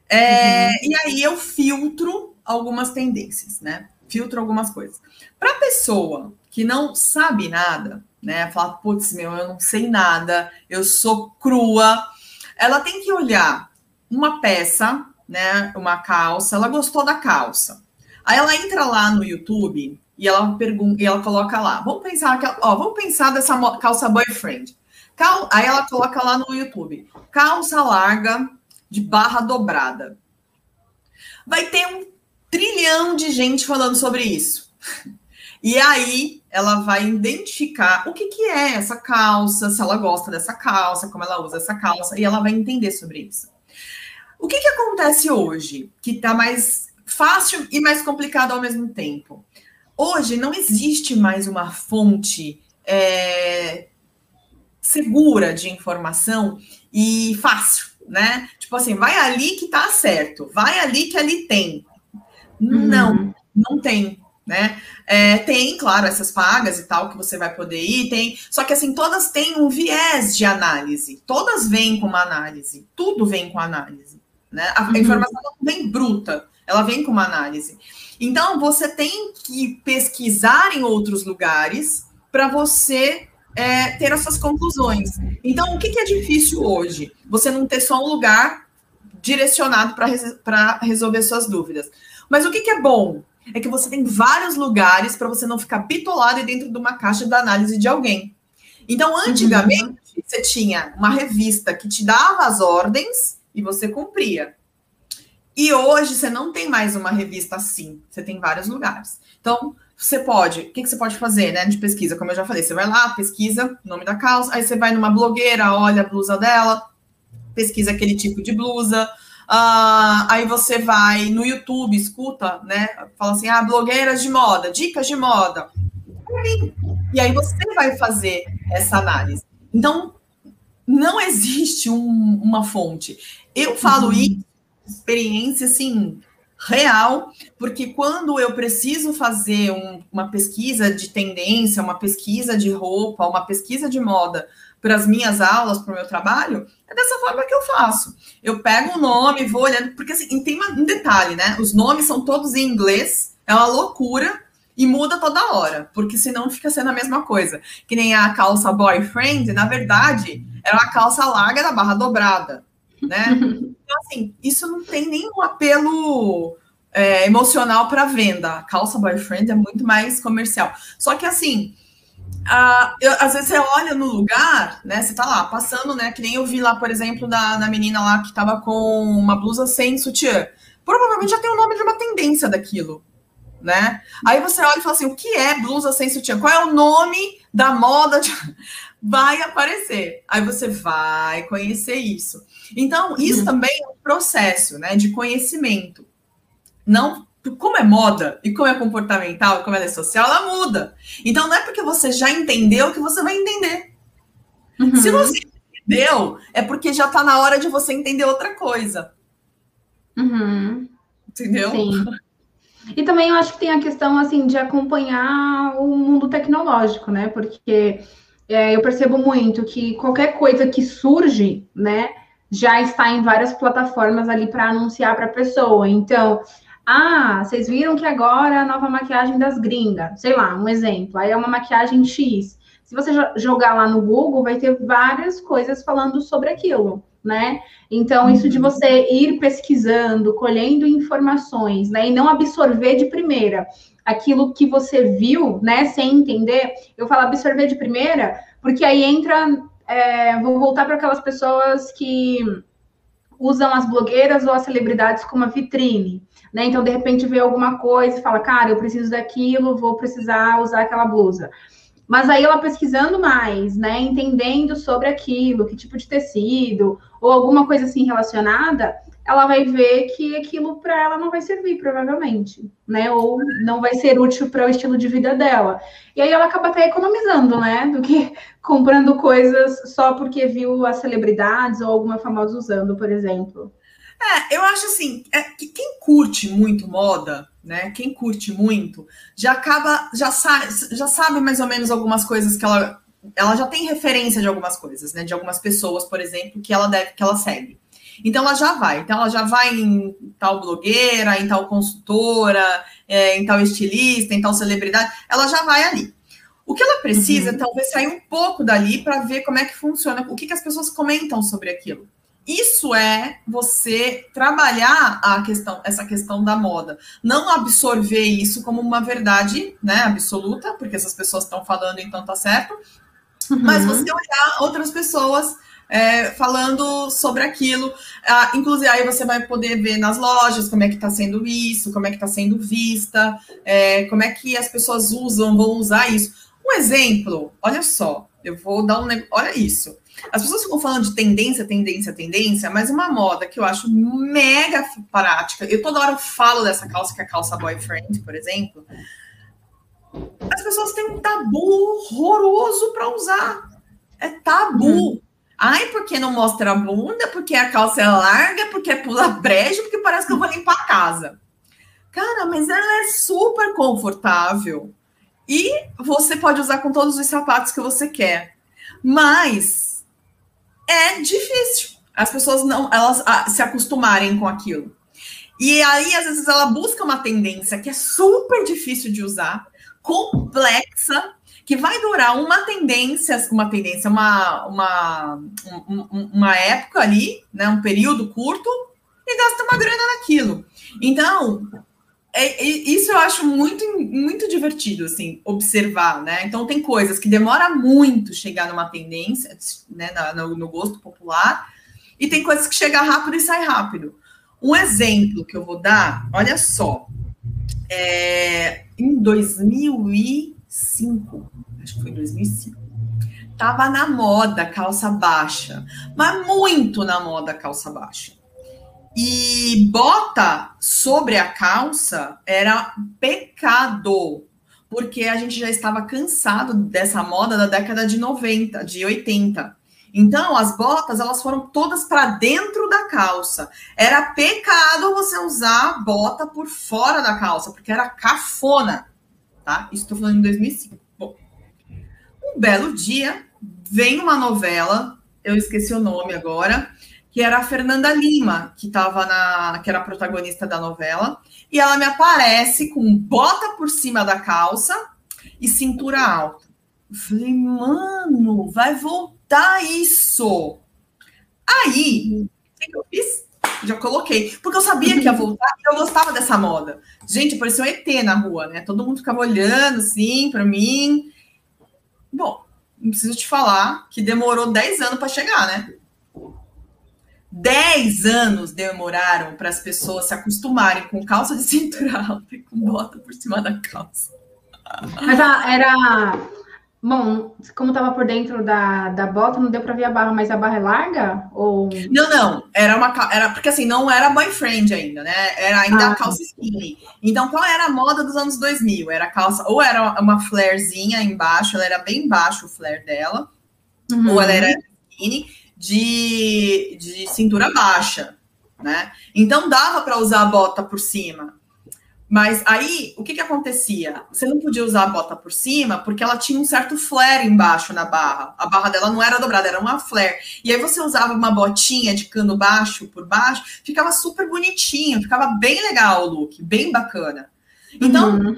É, uhum. E aí eu filtro algumas tendências, né? Filtro algumas coisas. Para pessoa que não sabe nada, né? Falar, putz, meu, eu não sei nada, eu sou crua, ela tem que olhar uma peça, né, uma calça, ela gostou da calça. Aí ela entra lá no YouTube e ela pergunta, e ela coloca lá, vamos pensar que, ó, vamos pensar dessa calça boyfriend. Cal, aí ela coloca lá no YouTube, calça larga de barra dobrada. Vai ter um trilhão de gente falando sobre isso. E aí ela vai identificar o que, que é essa calça, se ela gosta dessa calça, como ela usa essa calça, e ela vai entender sobre isso. O que, que acontece hoje, que está mais fácil e mais complicado ao mesmo tempo? Hoje não existe mais uma fonte é, segura de informação e fácil, né? Tipo assim, vai ali que tá certo, vai ali que ali tem. Uhum. Não, não tem né? É, tem, claro, essas pagas e tal que você vai poder ir, tem. Só que assim, todas têm um viés de análise. Todas vêm com uma análise. Tudo vem com análise. Né? A uhum. informação não vem bruta, ela vem com uma análise. Então, você tem que pesquisar em outros lugares para você é, ter as suas conclusões. Então, o que, que, é difícil hoje? Você não ter só um lugar direcionado para resolver suas dúvidas. Mas o que, que é bom? É que você tem vários lugares para você não ficar bitolado dentro de uma caixa da análise de alguém. Então, antigamente, uhum. você tinha uma revista que te dava as ordens e você cumpria. E hoje você não tem mais uma revista assim, você tem vários lugares. Então, você pode, o que, que você pode fazer, né, de pesquisa? Como eu já falei, você vai lá, pesquisa o nome da calça, aí você vai numa blogueira, olha a blusa dela, pesquisa aquele tipo de blusa, Uh, aí você vai no YouTube, escuta, né? Fala assim, ah, blogueiras de moda, dicas de moda. E aí você vai fazer essa análise. Então, não existe um, uma fonte. Eu falo uhum. isso, experiência assim, real, porque quando eu preciso fazer um, uma pesquisa de tendência, uma pesquisa de roupa, uma pesquisa de moda para as minhas aulas, para o meu trabalho, é dessa forma que eu faço. Eu pego o nome, vou olhando, porque assim, tem um detalhe, né? Os nomes são todos em inglês, é uma loucura e muda toda hora, porque senão fica sendo a mesma coisa. Que nem a calça boyfriend, na verdade, era uma calça larga da barra dobrada, né? Então, assim, isso não tem nenhum apelo é, emocional para venda. A calça boyfriend é muito mais comercial. Só que, assim, a, eu, às vezes você olha no lugar, né? Você tá lá passando, né? Que nem eu vi lá, por exemplo, da, da menina lá que tava com uma blusa sem sutiã. Provavelmente já tem o nome de uma tendência daquilo, né? Aí você olha e fala assim: o que é blusa sem sutiã? Qual é o nome da moda? De... Vai aparecer. Aí você vai conhecer isso. Então, isso uhum. também é um processo né, de conhecimento. Não, como é moda e como é comportamental, como ela é social, ela muda. Então, não é porque você já entendeu que você vai entender. Uhum. Se você entendeu, é porque já está na hora de você entender outra coisa. Uhum. Entendeu? Sim. E também eu acho que tem a questão assim de acompanhar o mundo tecnológico, né? Porque é, eu percebo muito que qualquer coisa que surge, né, já está em várias plataformas ali para anunciar para a pessoa. Então, ah, vocês viram que agora a nova maquiagem das gringas, sei lá, um exemplo. Aí é uma maquiagem X. Se você jogar lá no Google, vai ter várias coisas falando sobre aquilo, né? Então, isso de uhum. você ir pesquisando, colhendo informações, né? E não absorver de primeira aquilo que você viu, né? Sem entender. Eu falo absorver de primeira, porque aí entra é, vou voltar para aquelas pessoas que usam as blogueiras ou as celebridades como vitrine, né? Então, de repente, vê alguma coisa e fala, cara, eu preciso daquilo, vou precisar usar aquela blusa. Mas aí ela pesquisando mais, né? Entendendo sobre aquilo, que tipo de tecido, ou alguma coisa assim relacionada, ela vai ver que aquilo para ela não vai servir, provavelmente, né? Ou não vai ser útil para o estilo de vida dela. E aí ela acaba até economizando, né? Do que comprando coisas só porque viu as celebridades ou alguma famosa usando, por exemplo. É, eu acho assim, é, que quem curte muito moda, né? Quem curte muito, já acaba, já sabe, já sabe mais ou menos algumas coisas que ela, ela já tem referência de algumas coisas, né? De algumas pessoas, por exemplo, que ela deve, que ela segue. Então ela já vai. Então ela já vai em tal blogueira, em tal consultora, é, em tal estilista, em tal celebridade. Ela já vai ali. O que ela precisa uhum. é talvez sair um pouco dali para ver como é que funciona, o que, que as pessoas comentam sobre aquilo. Isso é você trabalhar a questão, essa questão da moda, não absorver isso como uma verdade, né, absoluta, porque essas pessoas estão falando, então tá certo. Uhum. Mas você olhar outras pessoas é, falando sobre aquilo. Ah, inclusive, aí você vai poder ver nas lojas como é que está sendo isso, como é que está sendo vista, é, como é que as pessoas usam, vão usar isso. Um exemplo, olha só, eu vou dar um. Olha isso. As pessoas ficam falando de tendência, tendência, tendência, mas uma moda que eu acho mega prática. Eu toda hora falo dessa calça, que é a calça boyfriend, por exemplo. As pessoas têm um tabu horroroso para usar. É tabu. Uhum. Ai, porque não mostra a bunda, porque a calça é larga, porque é pula brejo, porque parece que eu vou limpar a casa. Cara, mas ela é super confortável. E você pode usar com todos os sapatos que você quer. Mas é difícil. As pessoas não elas a, se acostumarem com aquilo. E aí, às vezes, ela busca uma tendência que é super difícil de usar, complexa, que vai durar uma tendência, uma tendência, uma, uma, um, uma época ali, né, um período curto, e gasta uma grana naquilo. Então, é, isso eu acho muito, muito divertido, assim, observar, né? Então, tem coisas que demora muito chegar numa tendência, né, no, no gosto popular, e tem coisas que chega rápido e sai rápido. Um exemplo que eu vou dar, olha só, é, em 2000 e 2005, acho que foi 2005. Tava na moda calça baixa, mas muito na moda calça baixa. E bota sobre a calça era pecado, porque a gente já estava cansado dessa moda da década de 90, de 80. Então, as botas, elas foram todas para dentro da calça. Era pecado você usar bota por fora da calça, porque era cafona, tá? Isso estou falando em 2005. Bom, um belo dia, vem uma novela, eu esqueci o nome agora, que era a Fernanda Lima, que tava na, que era a protagonista da novela, e ela me aparece com bota por cima da calça e cintura alta. Falei, mano, vai voltar isso. Aí, o que eu fiz? Já coloquei, porque eu sabia que ia voltar e eu gostava dessa moda. Gente, parecia um ET na rua, né? Todo mundo ficava olhando assim para mim. Bom, não preciso te falar que demorou 10 anos para chegar, né? 10 anos demoraram para as pessoas se acostumarem com calça de cintura alta e com bota por cima da calça. Mas era. Bom, como estava por dentro da, da bota, não deu para ver a barra, mas a barra é larga? Ou... Não, não. Era uma era Porque assim, não era boyfriend ainda, né? Era ainda ah, calça skinny. Então, qual era a moda dos anos 2000? Era calça, ou era uma flarezinha embaixo, ela era bem baixo o flare dela, uhum. ou ela era skinny de, de cintura baixa, né? Então dava para usar a bota por cima. Mas aí, o que, que acontecia? Você não podia usar a bota por cima porque ela tinha um certo flare embaixo na barra. A barra dela não era dobrada, era uma flare. E aí você usava uma botinha de cano baixo por baixo, ficava super bonitinho, ficava bem legal o look, bem bacana. Então, uhum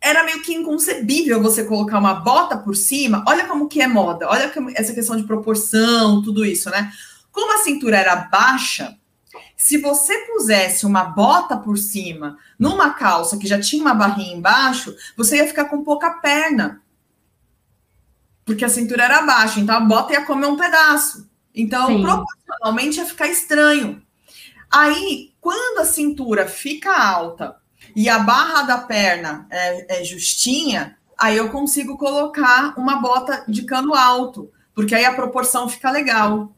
era meio que inconcebível você colocar uma bota por cima. Olha como que é moda, olha essa questão de proporção, tudo isso, né? Como a cintura era baixa, se você pusesse uma bota por cima numa calça que já tinha uma barrinha embaixo, você ia ficar com pouca perna. Porque a cintura era baixa, então a bota ia comer um pedaço. Então, Sim. proporcionalmente ia ficar estranho. Aí, quando a cintura fica alta e a barra da perna é, é justinha, aí eu consigo colocar uma bota de cano alto, porque aí a proporção fica legal.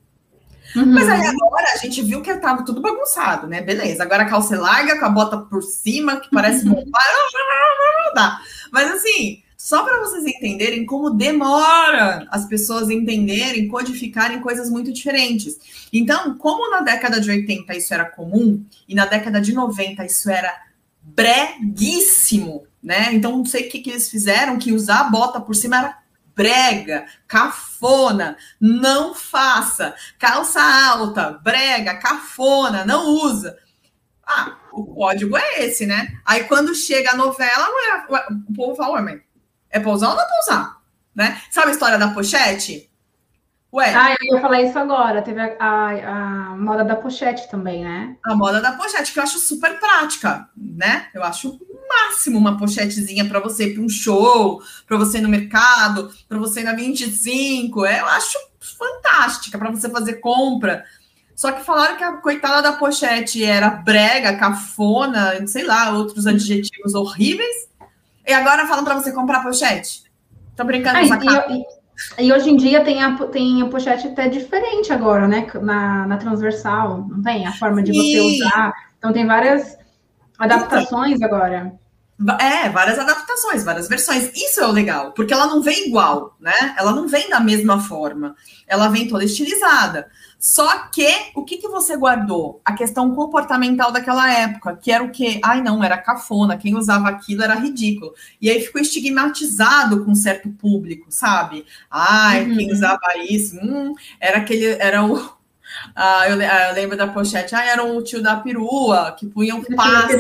Uhum. Mas aí agora a gente viu que estava tudo bagunçado, né? Beleza. Agora a calça é larga, com a bota por cima, que parece uhum. Mas assim, só para vocês entenderem como demora as pessoas entenderem, codificarem coisas muito diferentes. Então, como na década de 80 isso era comum, e na década de 90 isso era breguíssimo, né? Então não sei o que, que eles fizeram, que usar a bota por cima era brega, cafona, não faça. Calça alta, brega, cafona, não usa. Ah, o código é esse, né? Aí quando chega a novela, o povo fala, mas é pra usar ou não é pra usar? Né? Sabe a história da pochete? Ué. Ah, eu ia falar isso agora. Teve a, a, a, moda da pochete também, né? A moda da pochete, que eu acho super prática, né? Eu acho o máximo uma pochetezinha para você ir para um show, para você ir no mercado, para você ir na 25. É, eu acho fantástica para você fazer compra. Só que falaram que a coitada da pochete era brega, cafona, sei lá, outros adjetivos horríveis. E agora falam para você comprar pochete. Tô brincando com essa cara. E hoje em dia tem a, tem a pochete até diferente agora, né? Na, na transversal, não tem? A forma de você usar. Então tem várias adaptações então, agora. É, várias adaptações, várias versões. Isso é o legal, porque ela não vem igual, né? Ela não vem da mesma forma. Ela vem toda estilizada. Só que o que, que você guardou? A questão comportamental daquela época, que era o quê? Ai, não, era cafona, quem usava aquilo era ridículo. E aí ficou estigmatizado com um certo público, sabe? Ai, uhum. quem usava isso, hum, era aquele, era o. Ah, eu, ah, eu, lembro da pochete, ah, era o tio da perua, que punha um passe.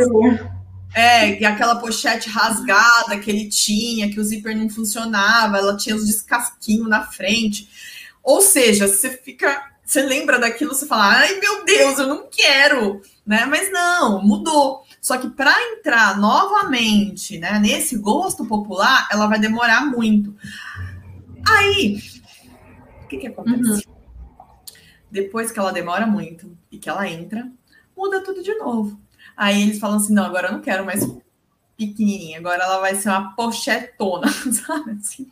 É, e aquela pochete rasgada que ele tinha, que o zíper não funcionava, ela tinha os descasquinhos na frente. Ou seja, você fica você lembra daquilo, você fala, ai meu Deus, eu não quero, né? Mas não, mudou. Só que para entrar novamente, né, nesse gosto popular, ela vai demorar muito. Aí, o que que acontece? Uhum. Depois que ela demora muito e que ela entra, muda tudo de novo. Aí eles falam assim: não, agora eu não quero mais pequenininha, agora ela vai ser uma pochetona, sabe? Assim.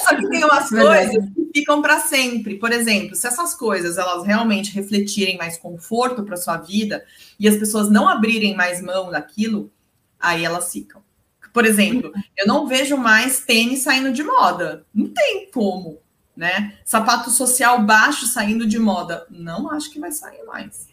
Só que tem umas coisas que ficam para sempre. Por exemplo, se essas coisas elas realmente refletirem mais conforto para sua vida e as pessoas não abrirem mais mão daquilo, aí elas ficam. Por exemplo, eu não vejo mais tênis saindo de moda. Não tem como. né? Sapato social baixo saindo de moda, não acho que vai sair mais.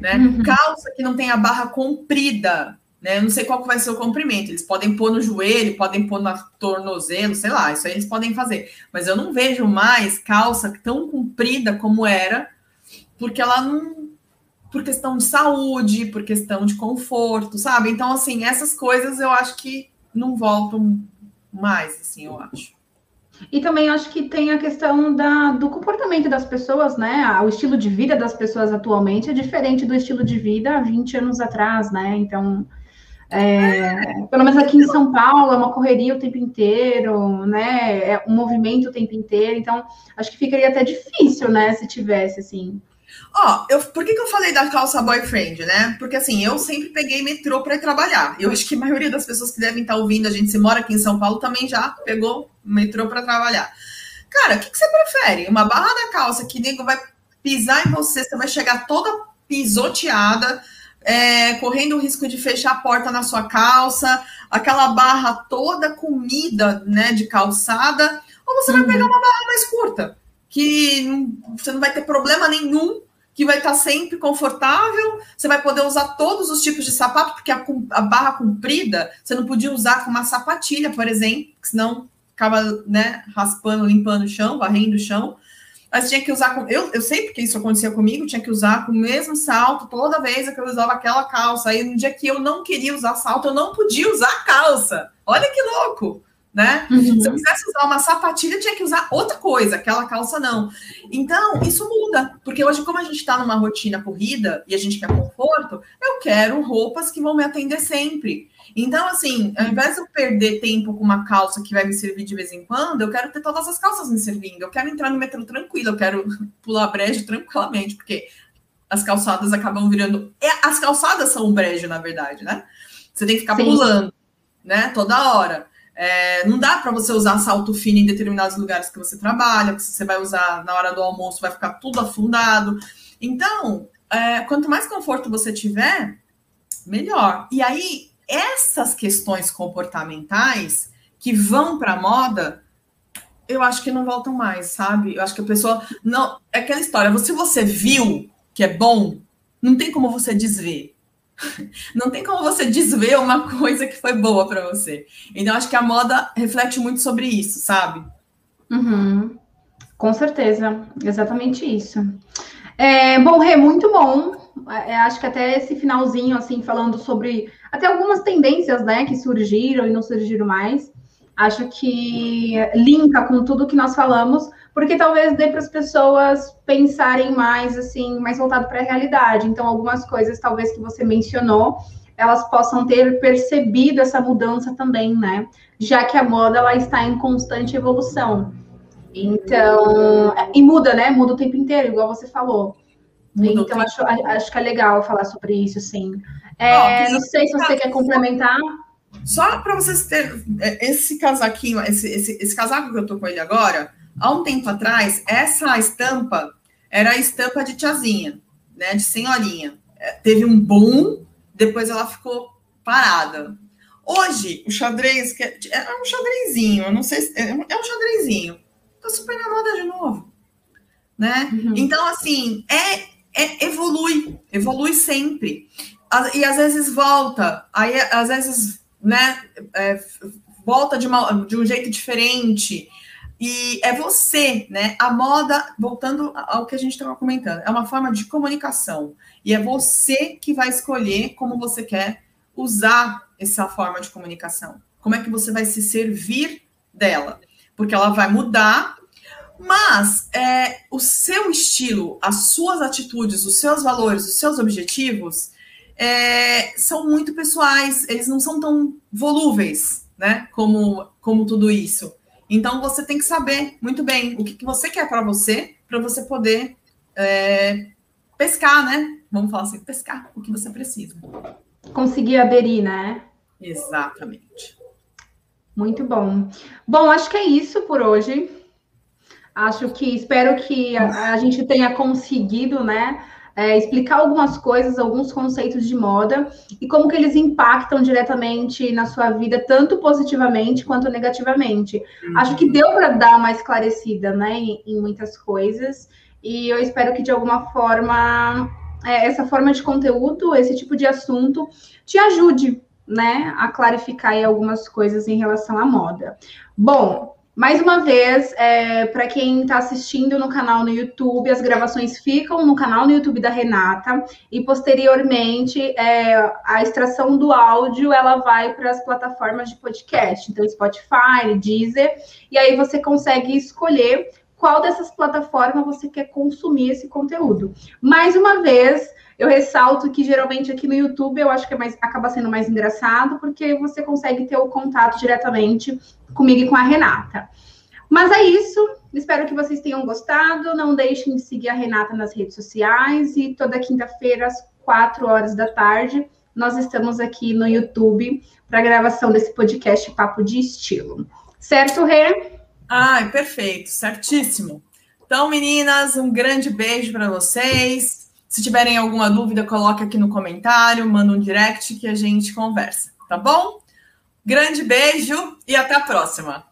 Né? Uhum. Calça que não tem a barra comprida, né? Eu não sei qual vai ser o comprimento. Eles podem pôr no joelho, podem pôr no tornozelo, sei lá, isso aí eles podem fazer. Mas eu não vejo mais calça tão comprida como era, porque ela não. Por questão de saúde, por questão de conforto, sabe? Então, assim, essas coisas eu acho que não voltam mais, assim, eu acho. E também acho que tem a questão da, do comportamento das pessoas, né? O estilo de vida das pessoas atualmente é diferente do estilo de vida há 20 anos atrás, né? Então, é, pelo menos aqui em São Paulo, é uma correria o tempo inteiro, né? É um movimento o tempo inteiro. Então, acho que ficaria até difícil, né? Se tivesse, assim. Ó, eu, por que, que eu falei da calça boyfriend, né? Porque assim, eu sempre peguei metrô para trabalhar. Eu acho que a maioria das pessoas que devem estar ouvindo, a gente se mora aqui em São Paulo, também já pegou metrô para trabalhar. Cara, o que, que, você prefere? Uma barra da calça que nego vai pisar em você, você vai chegar toda pisoteada, é, correndo o risco de fechar a porta na sua calça, aquela barra toda comida, né, de calçada, ou você uhum. vai pegar uma barra mais curta, que você não vai ter problema nenhum que vai estar sempre confortável, você vai poder usar todos os tipos de sapato, porque a, a, barra comprida você não podia usar com uma sapatilha, por exemplo, senão ficava né, raspando, limpando o chão, varrendo o chão. Mas tinha que usar com. Eu, eu sei porque isso acontecia comigo, tinha que usar com o mesmo salto toda vez que eu usava aquela calça. Aí no dia que eu não queria usar salto, eu não podia usar calça. Olha que louco! Né? Uhum. Se eu quisesse usar uma sapatilha, tinha que usar outra coisa, aquela calça não. Então, isso muda, porque hoje, como a gente está numa rotina corrida e a gente quer conforto, eu quero roupas que vão me atender sempre. Então, assim, ao invés de eu perder tempo com uma calça que vai me servir de vez em quando, eu quero ter todas as calças me servindo. Eu quero entrar no metrô tranquilo, eu quero pular brejo tranquilamente, porque as calçadas acabam virando. É, as calçadas são um brejo, na verdade, né? Você tem que ficar Sim. pulando, né? Toda hora. É, não dá para você usar salto fino em determinados lugares que você trabalha, que você vai usar na hora do almoço, vai ficar tudo afundado. Então, é, quanto mais conforto você tiver, melhor. E aí, essas questões comportamentais que vão para moda, eu acho que não voltam mais, sabe? Eu acho que a pessoa. não É aquela história, se você viu que é bom, não tem como você desver. Não tem como você desver uma coisa que foi boa para você. Então, acho que a moda reflete muito sobre isso, sabe? Uhum. Com certeza, exatamente isso. É, bom, Rê, muito bom. É, acho que até esse finalzinho, assim, falando sobre até algumas tendências, né, que surgiram e não surgiram mais. Acho que linka com tudo que nós falamos, porque talvez dê para as pessoas pensarem mais assim, mais voltado para a realidade. Então, algumas coisas talvez que você mencionou, elas possam ter percebido essa mudança também, né? Já que a moda ela está em constante evolução. Então, e muda, né? Muda o tempo inteiro, igual você falou. Muda então, acho, acho que é legal falar sobre isso, sim. É, oh, não sei se você quer complementar. Só para vocês terem é, esse casaquinho, esse, esse, esse casaco que eu tô com ele agora, Há um tempo atrás, essa estampa era a estampa de tiazinha, né, de senhorinha. É, teve um boom, depois ela ficou parada. Hoje, o xadrez, que é, é um xadrezinho, eu não sei se, é, um, é um xadrezinho. Tá super na moda de novo, né? Uhum. Então, assim, é, é, evolui, evolui sempre. E às vezes volta, aí às vezes, né, é, volta de, uma, de um jeito diferente. E é você, né? A moda, voltando ao que a gente estava comentando, é uma forma de comunicação. E é você que vai escolher como você quer usar essa forma de comunicação. Como é que você vai se servir dela? Porque ela vai mudar, mas é, o seu estilo, as suas atitudes, os seus valores, os seus objetivos é, são muito pessoais, eles não são tão volúveis, né? Como, como tudo isso. Então você tem que saber muito bem o que, que você quer para você, para você poder é, pescar, né? Vamos falar assim, pescar o que você precisa. Conseguir aderir, né? Exatamente. Muito bom. Bom, acho que é isso por hoje. Acho que espero que a, a gente tenha conseguido, né? É, explicar algumas coisas, alguns conceitos de moda e como que eles impactam diretamente na sua vida, tanto positivamente quanto negativamente. Uhum. Acho que deu para dar uma esclarecida, né, em, em, muitas coisas. E eu espero que de alguma forma é, essa forma de conteúdo, esse tipo de assunto, te ajude, né, a clarificar algumas coisas em relação à moda. Bom, mais uma vez, é, para quem está assistindo no canal no YouTube, as gravações ficam no canal no YouTube da Renata. E posteriormente é, a extração do áudio ela vai para as plataformas de podcast, então Spotify, Deezer, e aí você consegue escolher qual dessas plataformas você quer consumir esse conteúdo. Mais uma vez, eu ressalto que geralmente aqui no YouTube eu acho que é mais, acaba sendo mais engraçado, porque você consegue ter o contato diretamente comigo e com a Renata. Mas é isso. Espero que vocês tenham gostado. Não deixem de seguir a Renata nas redes sociais. E toda quinta-feira, às quatro horas da tarde, nós estamos aqui no YouTube para a gravação desse podcast Papo de Estilo. Certo, Rê? Ai, perfeito, certíssimo. Então, meninas, um grande beijo para vocês. Se tiverem alguma dúvida, coloque aqui no comentário, manda um direct que a gente conversa, tá bom? Grande beijo e até a próxima.